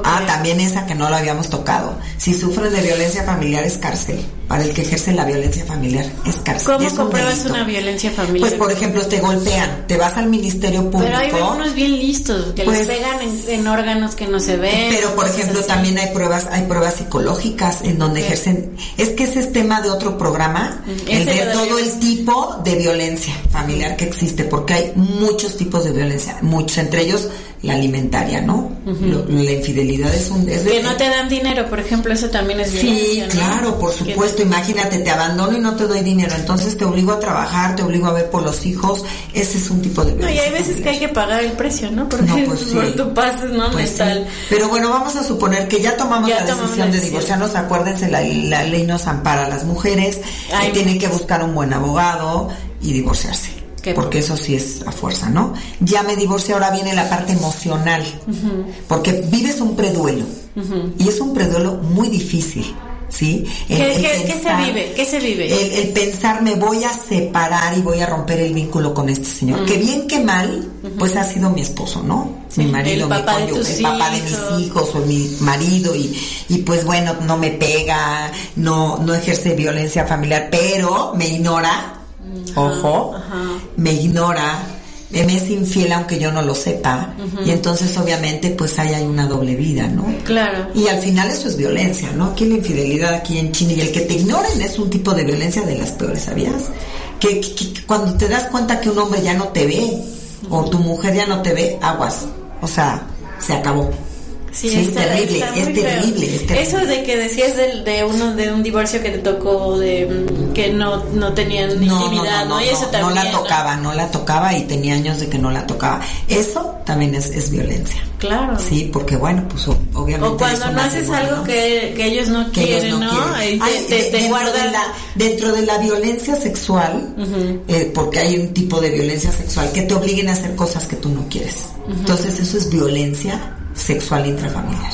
Ah, también esa que no lo habíamos tocado. Si sufres de violencia familiar es cárcel. Para el que ejerce la violencia familiar es cárcel. ¿Cómo Es compruebas una violencia familiar? Pues por ejemplo te golpean, te vas al ministerio público. Pero hay unos bien listos, que Pues- les pegan en, en órganos que no se ven. Pero por ejemplo así. también hay pruebas, hay pruebas psicológicas en donde ejercen, es que ese es tema de otro programa, el lo todo el tipo de violencia familiar que existe, porque hay muchos tipos de violencia, muchos, entre ellos la alimentaria, ¿no? La infidelidad es un es de- Que no te dan dinero, por ejemplo, eso también es Sí, violencia, ¿no? claro, por Que- Imagínate, te abandono y no te doy dinero, entonces te obligo a trabajar, te obligo a ver por los hijos. Ese es un tipo de No, y hay veces que hay que pagar el precio, ¿no? Porque No, pues sí. por tu pases, ¿no? Pues sí. Pero bueno, vamos a suponer que ya tomamos Ya la tomamos decisión la de divorciarnos. Acuérdense, la, la ley nos ampara a las mujeres. Ay, que tienen que buscar un buen abogado y divorciarse. Porque eso sí es a fuerza, ¿no? Ya me divorcié, ahora viene la parte emocional. Porque vives un preduelo. Y es un preduelo muy difícil. ¿Sí? El- ¿Qué, el qué- qué se pensar- vive? ¿Qué se vive? el, el pensar me voy a separar y voy a romper el vínculo con este señor. Que bien que mal, pues ha sido mi esposo, ¿no? mi marido, mi tus el papá de mis hijos o mi marido y, y pues bueno, no me pega, no, no ejerce violencia familiar, pero me ignora, ojo, ajá. me ignora, me es infiel aunque yo no lo sepa y entonces obviamente pues ahí hay una doble vida, ¿no? Claro. Y al final eso es violencia, ¿no? Aquí la infidelidad, aquí en China, y el que te ignoren es un tipo de violencia de las peores, ¿sabías? Que, que- que cuando te das cuenta que un hombre ya no te ve, o tu mujer ya no te ve, aguas. O sea, se acabó. Sí, Sí, está- terrible, está es terrible, es terrible. Eso de que decías del- de, uno de un divorcio que te tocó de mm, que no no tenían intimidad, ¿no? Y eso no, también. la tocaba, no la tocaba y tenía años de que no la tocaba. Eso también es, es violencia. Claro. Sí, porque bueno, pues obviamente. O cuando no haces matrimonio, algo ¿no? que, que ellos no que ellos quieren, ¿no? quieren. Te, Ay, te- de- te dentro, de la, dentro de la violencia sexual, eh, porque hay un tipo de violencia sexual que te obliguen a hacer cosas que tú no quieres. Entonces eso es violencia sexual intrafamiliar.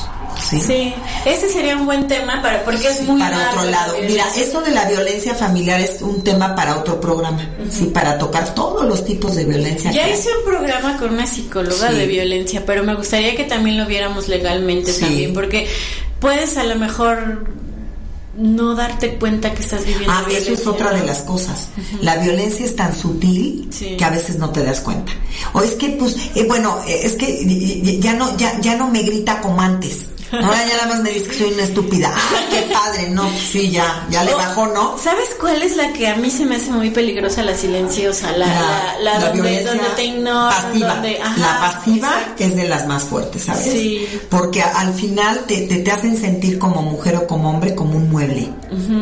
¿sí? Sí, ese sería un buen tema para porque es muy para otro la lado. Mira, eso de la violencia familiar es un tema para otro programa, sí, para tocar todos los tipos de violencia. Ya hice un programa con una psicóloga Sí. de violencia, pero me gustaría que también lo viéramos legalmente Sí. también, porque puedes a lo mejor no darte cuenta que estás viviendo Ah, eso es otra de las cosas. La violencia es tan sutil Sí. que a veces no te das cuenta. O es que, pues, eh, bueno, eh, es que ya no, ya, ya no me grita como antes. Ahora ya nada más me dice que soy una estúpida. Ah, qué padre, no, sí, ya, ya le bajó, ¿no? ¿Sabes cuál es la que a mí se me hace muy peligrosa? La silenciosa, la, la, la, donde, donde te ignoran, pasiva. donde... ajá, la pasiva exacto. es de las más fuertes, ¿sabes? Sí. Porque al final te, te, te hacen sentir como mujer o como hombre como un mueble.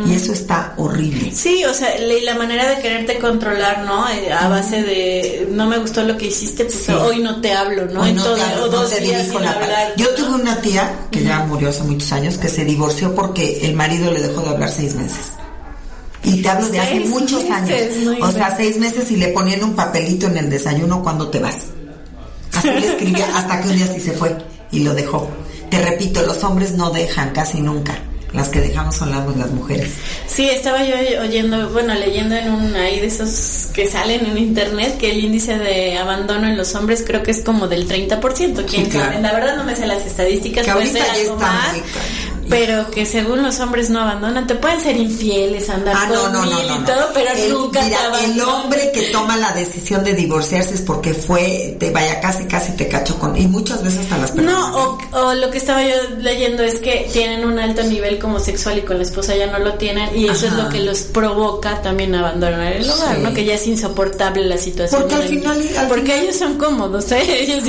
Y eso está horrible. Sí, o sea, la, y la manera de quererte controlar, ¿no? Eh, A base de, no me gustó lo que hiciste, pues Sí. hoy no te hablo, ¿no? Hoy En no todo- te hablo, no dos te días la hablar. Yo tuve una tía que ya murió hace muchos años que se divorció porque el marido le dejó de hablar seis meses. Y te hablo de hace muchos meses, años. o sea, seis meses y le ponían un papelito en el desayuno cuando te vas. Así le escribía hasta que un día sí se fue y lo dejó. Te repito, los hombres no dejan casi nunca. Las que dejamos son las, las mujeres. Sí, estaba yo oyendo, bueno, leyendo en un ahí de esos que salen en internet que el índice de abandono en los hombres creo que es como del 30%. ¿Quién Sí, claro. La verdad no me sé las estadísticas, Que puede ahorita ser algo más. muy. Pero que según los hombres no abandonan, te pueden ser infieles, andar Ah, con no, no, mil no, y todo, pero El- nunca te mira, el abandonan. hombre que toma la decisión de divorciarse es porque fue, te vaya casi, casi te cachó con, y muchas veces hasta las personas. No, o, o lo que estaba yo leyendo es que tienen un alto nivel como sexual y con la esposa ya no lo tienen y eso es Ajá. lo que los provoca también abandonar el hogar, Sí. ¿no? Que ya es insoportable la situación. Porque al final- al porque final- ellos son cómodos, ¿eh? Ellos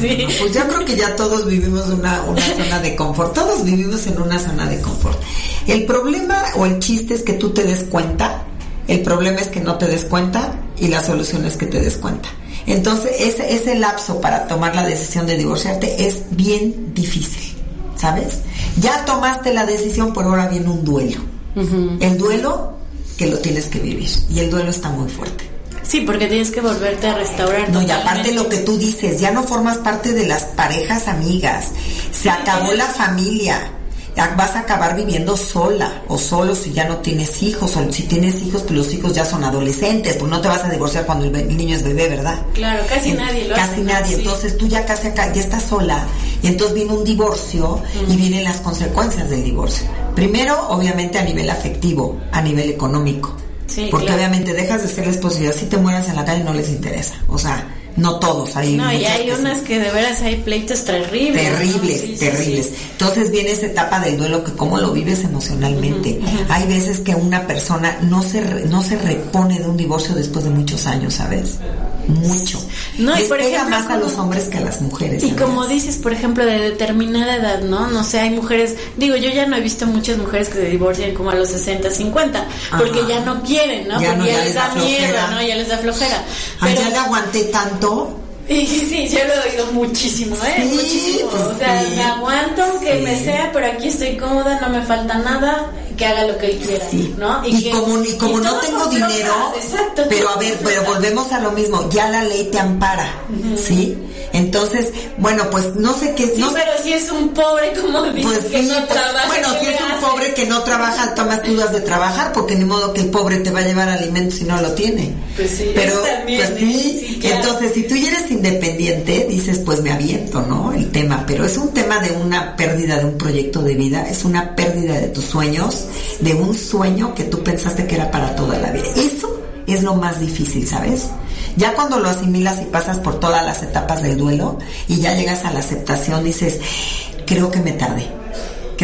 sí. Pues yo creo que ya todos vivimos una, una zona de confort. Todos vivimos en una zona de confort. El problema o el chiste es que tú te des cuenta. El problema es que no te des cuenta y la solución es que te des cuenta. Entonces, ese, ese lapso para tomar la decisión de divorciarte es bien difícil, ¿sabes? Ya tomaste la decisión, por ahora viene un duelo. El duelo que lo tienes que vivir. Y el duelo está muy fuerte. Sí, porque tienes que volverte a restaurar. No, y aparte lo que tú dices, ya no formas parte de las parejas amigas, se acabó la familia, vas a acabar viviendo sola o solo si ya no tienes hijos, o si tienes hijos, pues los hijos ya son adolescentes, pues no te vas a divorciar cuando el, niño es bebé, ¿verdad? Claro, casi En- nadie lo Casi nadie, Sí. entonces tú ya casi acá, ya estás sola, y entonces viene un divorcio y vienen las consecuencias del divorcio. Primero, obviamente a nivel afectivo, a nivel económico. Sí, Porque claro. obviamente dejas de ser la esposa y así te mueras en la calle no les interesa. O sea, no todos, hay No, y hay que sí. unas que de veras hay pleitos terribles. Terribles, sí, terribles. sí. Entonces viene esa etapa del duelo que cómo lo vives emocionalmente. Hay veces que una persona no se re- no se repone de un divorcio después de muchos años, ¿sabes? Mucho. No, y Les por pega ejemplo, más a los hombres que a las mujeres. Y como dices, por ejemplo, de determinada edad, ¿no? No sé, hay mujeres, digo, yo ya no he visto muchas mujeres que se divorcian como a los 60, 50, porque Ajá. ya no quieren, ¿no? Ya porque no, ya, ya les da da miedo. ¿no? Ya les da flojera. Ay, Pero, ya le aguanté tanto. Y sí, yo lo he oído muchísimo, ¿eh? Sí, muchísimo. pues o sea, sí. me aguanto aunque Sí. me sea, pero aquí estoy cómoda, no me falta nada, que haga lo que él quiera, Sí. ¿no? Y, que- como, y como y no tengo dinero, exacto, pero a ver, pero volvemos a lo mismo, ya la ley te ampara, ¿sí? Entonces, bueno, pues no sé qué, Sí, no pero si es un pobre, como dices, pues que no pues, trabaja. bueno, ¿qué si es le un haces? Pobre que no trabaja, tomas dudas de trabajar, porque ni modo que el pobre te va a llevar alimentos si no lo tiene. Pues sí, pero también, pues ¿eh? sí, Sí, claro. entonces si tú ya eres independiente, dices, pues me aviento, ¿no? El tema, pero es un tema de una pérdida de un proyecto de vida, es una pérdida de tus sueños, de un sueño que tú pensaste que era para toda la vida. Eso es lo más difícil, ¿sabes? Ya cuando lo asimilas y pasas por todas las etapas del duelo y ya llegas a la aceptación, dices, creo que me tardé.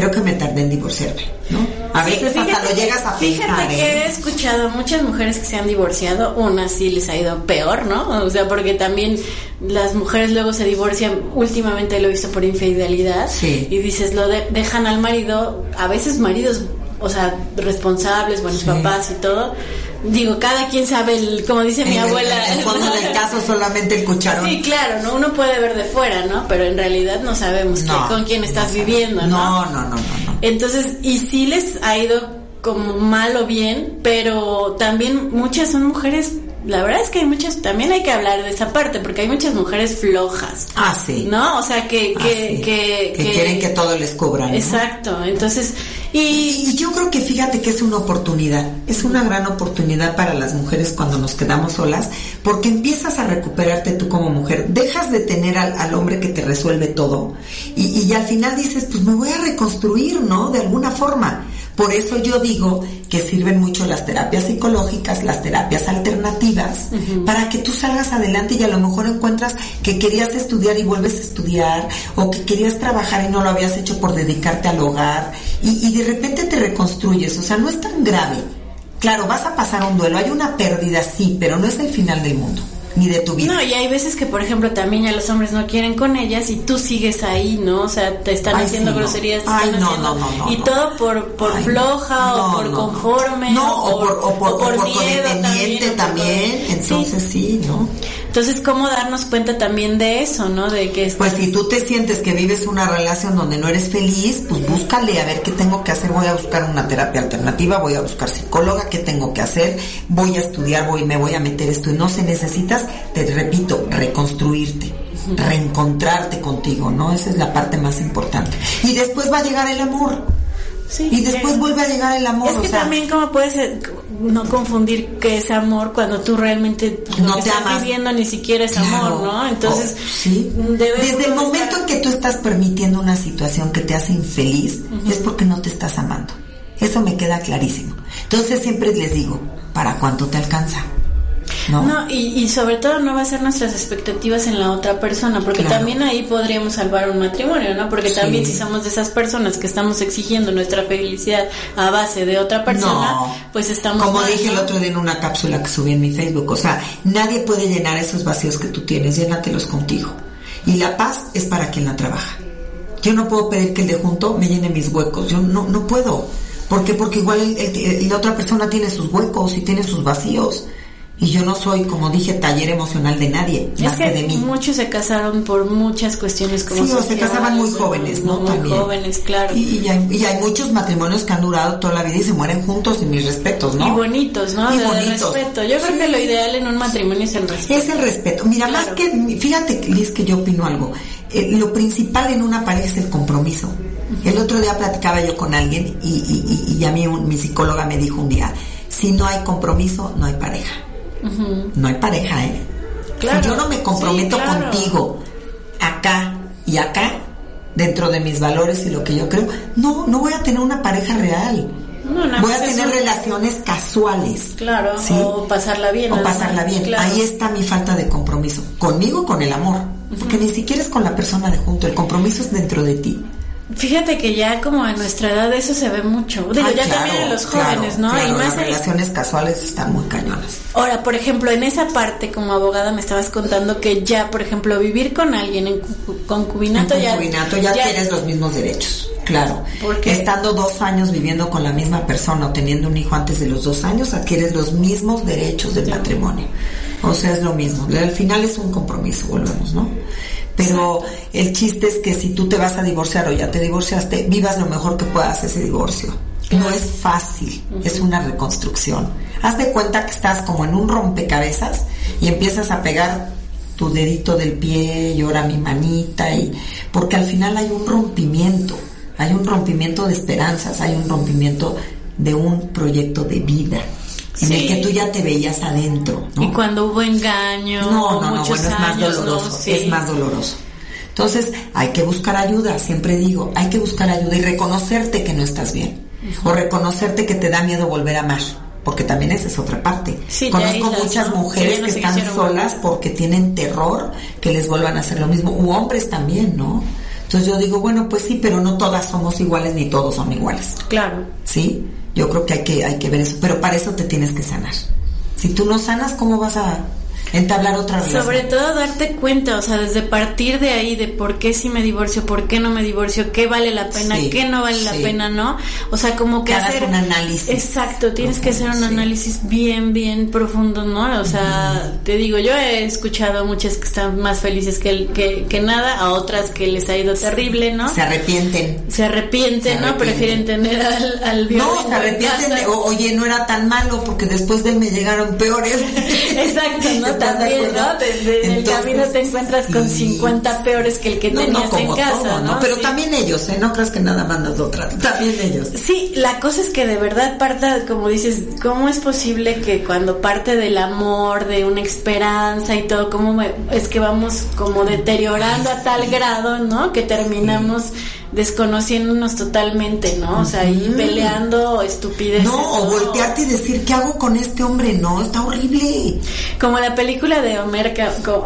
Creo que me tardé en divorciarme, ¿no? A Sí, veces hasta fíjate lo llegas a Fíjate pensar, que ¿eh? he escuchado muchas mujeres que se han divorciado, unas sí les ha ido peor, ¿no? O sea, porque también las mujeres luego se divorcian, últimamente lo he visto por infidelidad, Sí. y dices, lo de- dejan al marido, a veces maridos, o sea, responsables, buenos Sí. papás y todo. Digo, cada quien sabe, el, como dice mi el- abuela. En el fondo del caso solamente el cucharón. Sí, claro, ¿no? Uno puede ver de fuera, ¿no? Pero en realidad no sabemos No, qué- con quién estás no viviendo. No, no, no, no, no. Entonces, y sí les ha ido como mal o bien, pero también muchas son mujeres, la verdad es que hay muchas, también hay que hablar de esa parte, porque hay muchas mujeres flojas, Ah, sí. ¿no? O sea, que, Ah, que, sí. que, Que quieren que todo les cubran. ¿no? Exacto, entonces, y, Y, y yo creo que fíjate que es una oportunidad, es una gran oportunidad para las mujeres cuando nos quedamos solas, porque empiezas a recuperarte tú como mujer, dejas de tener al, al hombre que te resuelve todo y, y al final dices, pues me voy a reconstruir, ¿no? De alguna forma. Por eso yo digo que sirven mucho las terapias psicológicas, las terapias alternativas, para que tú salgas adelante y a lo mejor encuentras que querías estudiar y vuelves a estudiar, o que querías trabajar y no lo habías hecho por dedicarte al hogar, y, y de repente te reconstruyes, o sea, no es tan grave. Claro, vas a pasar un duelo, hay una pérdida, sí, pero no es el final del mundo, ni de tu vida. no, y hay veces que, por ejemplo, también ya los hombres no quieren con ellas y tú sigues ahí, ¿no? O sea, te están Ay, haciendo sí, no. groserías, te Ay, están no, haciendo... no, y todo por, por Ay, floja o por conforme. No, o por, o por, o por miedo o por- también, Sí. entonces sí, ¿no? Entonces, ¿cómo darnos cuenta también de eso, no? De que Pues si tú te sientes que vives una relación donde no eres feliz, pues búscale a ver qué tengo que hacer. Voy a buscar una terapia alternativa, voy a buscar psicóloga, qué tengo que hacer, voy a estudiar, voy, me voy a meter esto. Y no se necesitas, te repito, reconstruirte, reencontrarte contigo, ¿no? Esa es la parte más importante. Y después va a llegar el amor. Sí, Y después vuelve a llegar el amor. Es que o sea, también como puede ser, no confundir que es amor cuando tú realmente no te estás viviendo ni siquiera es amor, ¿no? Entonces, oh, ¿sí? desde el momento en que tú estás permitiendo una situación que te hace infeliz, es porque no te estás amando. Eso me queda clarísimo. Entonces siempre les digo, ¿para cuánto te alcanza? No, y, sobre todo no va a ser nuestras expectativas en la otra persona, porque también ahí podríamos salvar un matrimonio, ¿no? Porque también si somos de esas personas que estamos exigiendo nuestra felicidad a base de otra persona, pues estamos... Como dije el otro día en una cápsula que subí en mi Facebook, o sea, nadie puede llenar esos vacíos que tú tienes, llénatelos contigo. Y la paz es para quien la trabaja. Yo no puedo pedir que el de junto me llene mis huecos, yo no, no puedo. ¿Por qué? Porque igual la otra persona tiene sus huecos y tiene sus vacíos. Y yo no soy, como dije, taller emocional de nadie, más que, de mí. Muchos se casaron por muchas cuestiones como Sí, o se casaban muy jóvenes, ¿no? Muy jóvenes, claro. Y, hay, muchos matrimonios que han durado toda la vida y se mueren juntos, y mis respetos, ¿no? Y bonitos, ¿no? Y de bonitos. respeto. Yo creo que lo ideal en un matrimonio es el respeto. Es el respeto. Mira, más que, fíjate, Liz, que yo opino algo. Eh, lo principal en una pareja es el compromiso. El otro día platicaba yo con alguien y, y, y a mí mi psicóloga me dijo un día, si no hay compromiso, no hay pareja. No hay pareja, ¿eh? si yo no me comprometo contigo acá y acá, dentro de mis valores y lo que yo creo, no, no voy a tener una pareja real. voy a tener relaciones casuales. Claro, o pasarla bien. O pasarla bien. Ahí está mi falta de compromiso. Conmigo, con el amor. Porque ni siquiera es con la persona de junto. El compromiso es dentro de ti. Fíjate que ya como a nuestra edad eso se ve mucho. Digo, ya también en los jóvenes, ¿no? y más las relaciones casuales están muy cañonas. Ahora, por ejemplo, en esa parte como abogada me estabas contando que ya, por ejemplo, vivir con alguien en concubinato, en concubinato ya, ya, tienes los mismos derechos. Claro, porque estando dos años viviendo con la misma persona o teniendo un hijo antes de los dos años, adquieres los mismos derechos del matrimonio. O sea, es lo mismo. Al final es un compromiso, volvemos, ¿no? Pero el chiste es que si tú te vas a divorciar o ya te divorciaste, vivas lo mejor que puedas ese divorcio. No es fácil, es una reconstrucción. Haz de cuenta que estás como en un rompecabezas y empiezas a pegar tu dedito del pie y ahora mi manita y porque al final hay un rompimiento, hay un rompimiento de esperanzas, hay un rompimiento de un proyecto de vida en el que tú ya te veías adentro. Y cuando hubo engaño, no, no, no, bueno, es más doloroso, es más doloroso. Entonces, hay que buscar ayuda, siempre digo, hay que buscar ayuda y reconocerte que no estás bien. O reconocerte que te da miedo volver a amar, porque también esa es otra parte. Conozco muchas mujeres que, están solas porque tienen terror que les vuelvan a hacer lo mismo, u hombres también, ¿no? Entonces yo digo, bueno, pues sí, pero no todas somos iguales ni todos son iguales. Claro. ¿Sí? Yo creo que hay que, hay que ver eso, pero para eso te tienes que sanar. Si tú no sanas, ¿cómo vas a entablar otra relación. Sobre todo darte cuenta, o sea, desde partir de ahí de por qué si me divorcio, por qué no me divorcio, qué vale la pena, qué no vale la pena, ¿no? O sea, como que, hacer un análisis. Exacto, tienes que hacer un análisis bien, bien profundo, ¿no? O sea, te digo, yo he escuchado a muchas que están más felices que, que, que, nada, a otras que les ha ido terrible, ¿no? Se arrepienten. Se arrepienten, ¿no? Prefieren tener al, al No, se arrepienten, oye, no era tan malo porque después de él me llegaron peores. Exacto, ¿no? también, ¿no? en el camino te encuentras con 50 peores que el que tenías en casa, ¿no? Pero también ellos, ¿eh? No creas que nada más nosotras, también ellos. Sí, la cosa es que de verdad parta, como dices, ¿cómo es posible que cuando parte del amor, de una esperanza y todo, cómo es que vamos como deteriorando a tal grado, ¿no? Que terminamos desconociéndonos totalmente, ¿no? O sea, ahí peleando estupideces. No, o voltearte y decir, ¿qué hago con este hombre? No, está horrible. Como la película de Omar,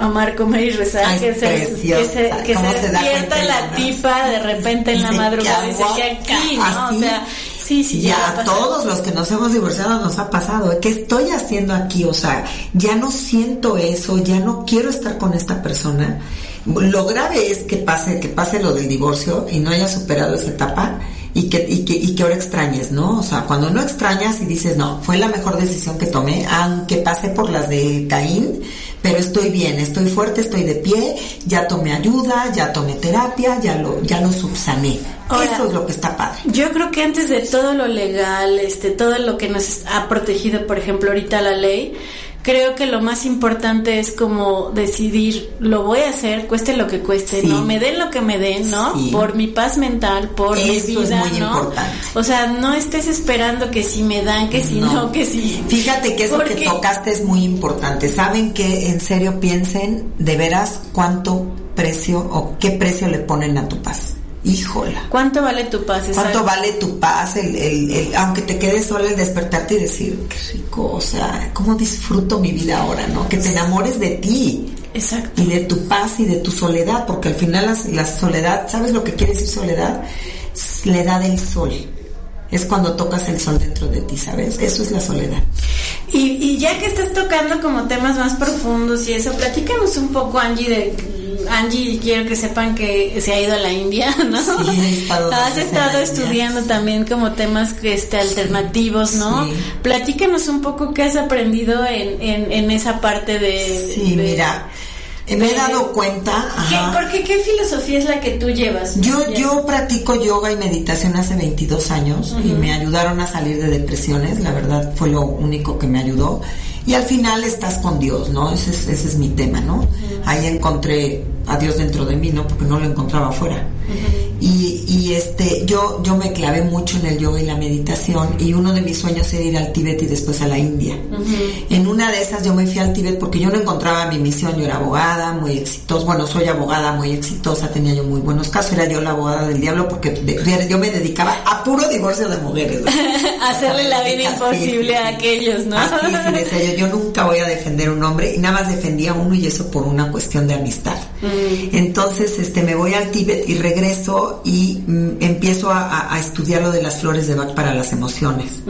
Omar Comer y Rezar, que, se, que se, que se despierta la tipa de repente en la madrugada y dice que aquí, ¿no? O sea, Sí, sí, ya a todos los que nos hemos divorciado nos ha pasado. ¿Qué estoy haciendo aquí? O sea, ya no siento eso, ya no quiero estar con esta persona. Lo grave es que pase, que pase lo del divorcio y no hayas superado esa etapa y que, y que, y que ahora extrañes, ¿no? O sea, cuando no extrañas y dices, no, fue la mejor decisión que tomé, aunque pasé por las de Caín, pero estoy bien, estoy fuerte, estoy de pie, ya tomé ayuda, ya tomé terapia, ya lo, ya lo subsané. Eso es lo que está padre. Yo creo que antes de todo lo legal, este, todo lo que nos ha protegido, por ejemplo, ahorita la ley, creo que lo más importante es como decidir, lo voy a hacer, cueste lo que cueste, ¿no? Me den lo que me den, ¿no? Por mi paz mental, por mi vida, ¿no? O sea, no estés esperando que si me dan, que si no, que si... Fíjate que eso que tocaste es muy importante. ¿Saben que en serio piensen de veras cuánto precio o qué precio le ponen a tu paz? Híjola. ¿Cuánto vale tu paz? ¿Cuánto vale tu paz? El, el, aunque te quedes sola, el despertarte y decir, qué rico, o sea, cómo disfruto mi vida ahora, ¿no? Que te enamores de ti. Exacto. Y de tu paz y de tu soledad, porque al final la, soledad, ¿sabes lo que quiere decir soledad? Le da del sol. Es cuando tocas el sol dentro de ti, ¿sabes? Eso es la soledad. Y, y ya que estás tocando como temas más profundos y eso, platícanos un poco, Angie, de Angie, quiero que sepan que se ha ido a la India, ¿no? Sí, Has estado estudiando también como temas este, alternativos, ¿no? Platícanos un poco qué has aprendido en, en, esa parte de... Sí, mira. Me he dado cuenta. ¿Por qué, qué filosofía es la que tú llevas? Yo, yo practico yoga y meditación hace 22 años y me ayudaron a salir de depresiones. La verdad fue lo único que me ayudó. Y al final estás con Dios, ¿no? Ese es, ese es mi tema, ¿no? Ahí encontré a Dios dentro de mí, ¿no? Porque no lo encontraba afuera. Y, este, yo, yo me clavé mucho en el yoga y la meditación y uno de mis sueños era ir al Tíbet y después a la India. En una de esas yo me fui al Tíbet porque yo no encontraba mi misión, yo era abogada, muy exitosa, bueno, soy abogada muy exitosa, tenía yo muy buenos casos, era yo la abogada del diablo porque yo me dedicaba a puro divorcio de mujeres. Hacerle la vida imposible a aquellos, ¿no? Así, sí, decía yo, yo nunca voy a defender un hombre y nada más defendía a uno y eso por una cuestión de amistad. Entonces, este, me voy al Tíbet y regreso y empiezo a, estudiar lo de las flores de Bach para las emociones.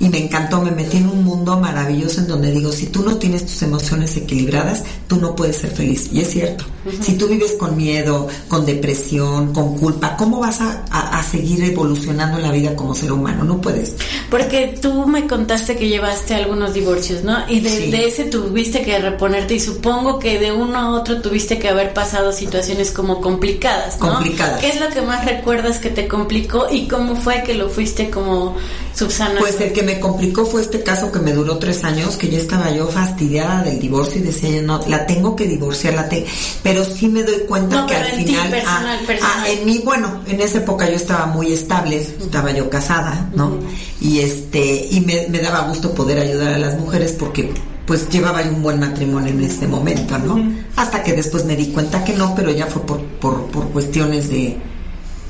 Y me encantó, me metí en un mundo maravilloso en donde digo, si tú no tienes tus emociones equilibradas, tú no puedes ser feliz. Y es cierto. Si tú vives con miedo, con depresión, con culpa, ¿cómo vas a, seguir evolucionando en la vida como ser humano? No puedes. Porque tú me contaste que llevaste algunos divorcios, ¿no? Y de, de ese tuviste que reponerte y supongo que de uno a otro tuviste que haber pasado situaciones como complicadas, ¿no? Complicadas. ¿Qué es lo que más recuerdas que te complicó y cómo fue que lo fuiste como subsanando? Pues el que me complicó fue este caso que me duró tres años, que ya estaba yo fastidiada del divorcio y decía, no, la tengo que divorciar, la tengo, pero sí me doy cuenta que al final, personal, ah, personal. Ah, en mí, bueno, en esa época yo estaba muy estable, estaba yo casada, ¿no? Y este, y me, me daba gusto poder ayudar a las mujeres porque pues llevaba un buen matrimonio en este momento, ¿no? Hasta que después me di cuenta que no, pero ya fue por, por, por cuestiones de,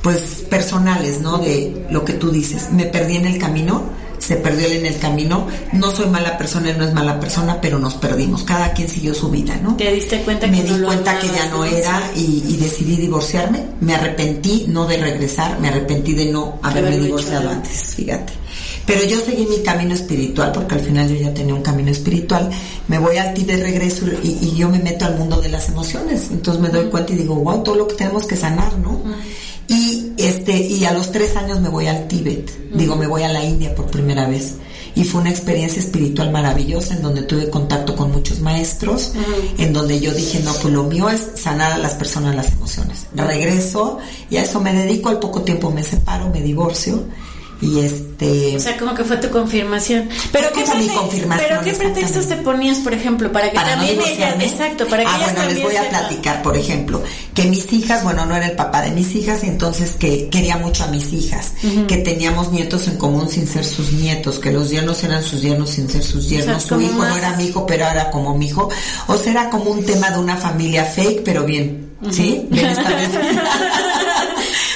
pues, personales, ¿no? De lo que tú dices. Me perdí en el camino, se perdió él en el camino. No soy mala persona, él no es mala persona, pero nos perdimos. Cada quien siguió su vida, ¿no? ¿Te diste cuenta Me di cuenta que ya no era y, y, decidí divorciarme. Me arrepentí, no de regresar, me arrepentí de no haberme divorciado antes, fíjate. Pero yo seguí mi camino espiritual, porque al final yo ya tenía un camino espiritual. Me voy al ti de regreso y, yo me meto al mundo de las emociones. Entonces me doy cuenta y digo, wow, todo lo que tenemos que sanar, ¿no? Y este, y a los tres años me voy al Tíbet. Digo, me voy a la India por primera vez y fue una experiencia espiritual maravillosa en donde tuve contacto con muchos maestros, en donde yo dije, no, pues lo mío es sanar a las personas las emociones. Regreso y a eso me dedico, al poco tiempo me separo, me divorcio y este o sea como que fue tu confirmación. Pero qué mi confirmación pero qué pretextos te ponías por ejemplo para que también ella exacto para que ah bueno les voy a platicar por ejemplo que mis hijas bueno no era el papá de mis hijas y entonces que quería mucho a mis hijas que teníamos nietos en común sin ser sus nietos que los yernos eran sus yernos sin ser sus yernos su hijo no era mi hijo pero era como mi hijo o sea era como un tema de una familia fake pero bien sí bien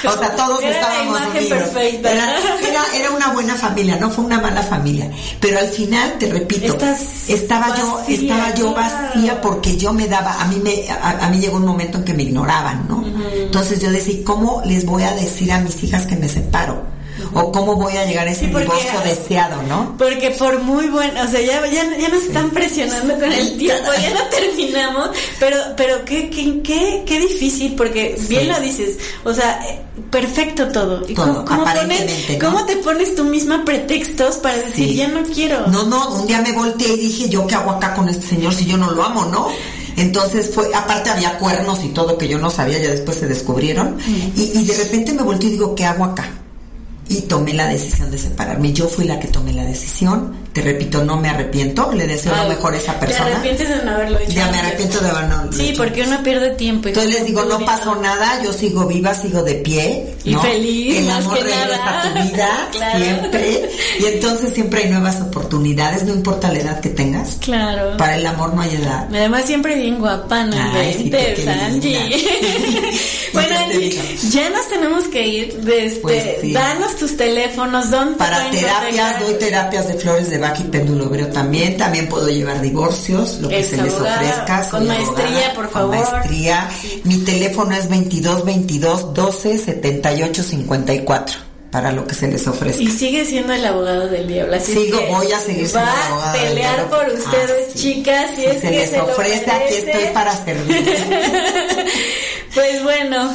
o sea, todos estábamos unidos. Era, era, una buena familia, no fue una mala familia. Pero al final, te repito, estaba yo, estaba yo vacía porque yo me daba, a mí me, a, mí llegó un momento en que me ignoraban, ¿no? Entonces yo decía, ¿cómo les voy a decir a mis hijas que me separo? O cómo voy a llegar a ese divorcio deseado, ¿no? Porque por muy bueno, o sea, ya, ya, ya nos están presionando con el tiempo, ya no terminamos, pero, pero qué, qué, qué, qué difícil, porque bien lo dices, o sea, perfecto todo. todo ¿cómo, ¿cómo, te pones tú misma pretextos para decir, ya no quiero? No, no, un día me volteé y dije, ¿yo qué hago acá con este señor si yo no lo amo, no? Entonces fue, aparte había cuernos y todo que yo no sabía, ya después se descubrieron. y, y, de repente me volteé y digo, ¿qué hago acá? Y tomé la decisión de separarme. Yo fui la que tomé la decisión. Te repito, no me arrepiento. Le deseo lo mejor a esa persona. ¿Te arrepientes de no haberlo hecho? Ya me arrepiento de haberlo Sí, porque uno pierde tiempo. Entonces les digo, no pasó nada, yo sigo viva, sigo de pie. Y feliz. El amor regresa a tu vida siempre. Y entonces siempre hay nuevas oportunidades, no importa la edad que tengas. Claro. Para el amor no hay edad. Además siempre bien guapa, ¿no? Ay, Angie. bueno, Angie, ya nos tenemos que ir. De este, pues Danos tus teléfonos, ¿dónde Para terapias, doy terapias de flores de Bach y péndulo también. También puedo llevar divorcios, lo que se les ofrezca. Con maestría, por favor. Con maestría. Mi teléfono es 22 22 12 78 54 para lo que se les ofrece. Y sigue siendo el abogado del diablo. Así Sigo, voy a seguir siendo el abogado del diablo. pelear por ustedes, chicas. Si, es se que les ofrece, aquí estoy para servir. Pues bueno,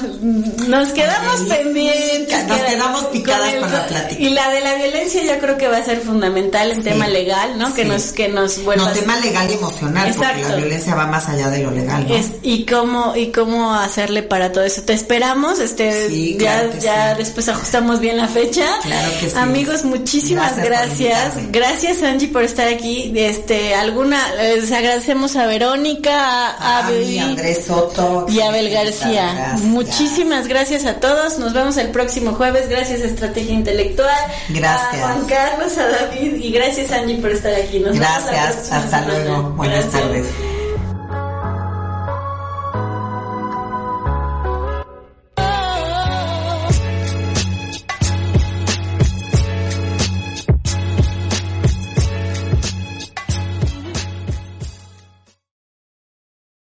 nos quedamos pendientes. Nos quedamos picadas con, la plática. Y la de la violencia yo creo que va a ser fundamental en tema legal, ¿no? Que nos que nos No, tema legal y emocional, porque la violencia va más allá de lo legal, ¿no? y cómo y cómo hacerle para todo eso. Te esperamos, este ya ya después ajustamos bien la fecha. Claro que sí. Amigos, muchísimas gracias. Gracias, Angie por estar aquí. Este, alguna les agradecemos a Verónica, a, a, Andrés Soto y a Abel García Muchísimas gracias a todos. Nos vemos el próximo jueves. Gracias a Estrategia Intelectual. Gracias. A Juan Carlos, a David y gracias Angie por estar aquí. gracias. Hasta luego. Buenas tardes.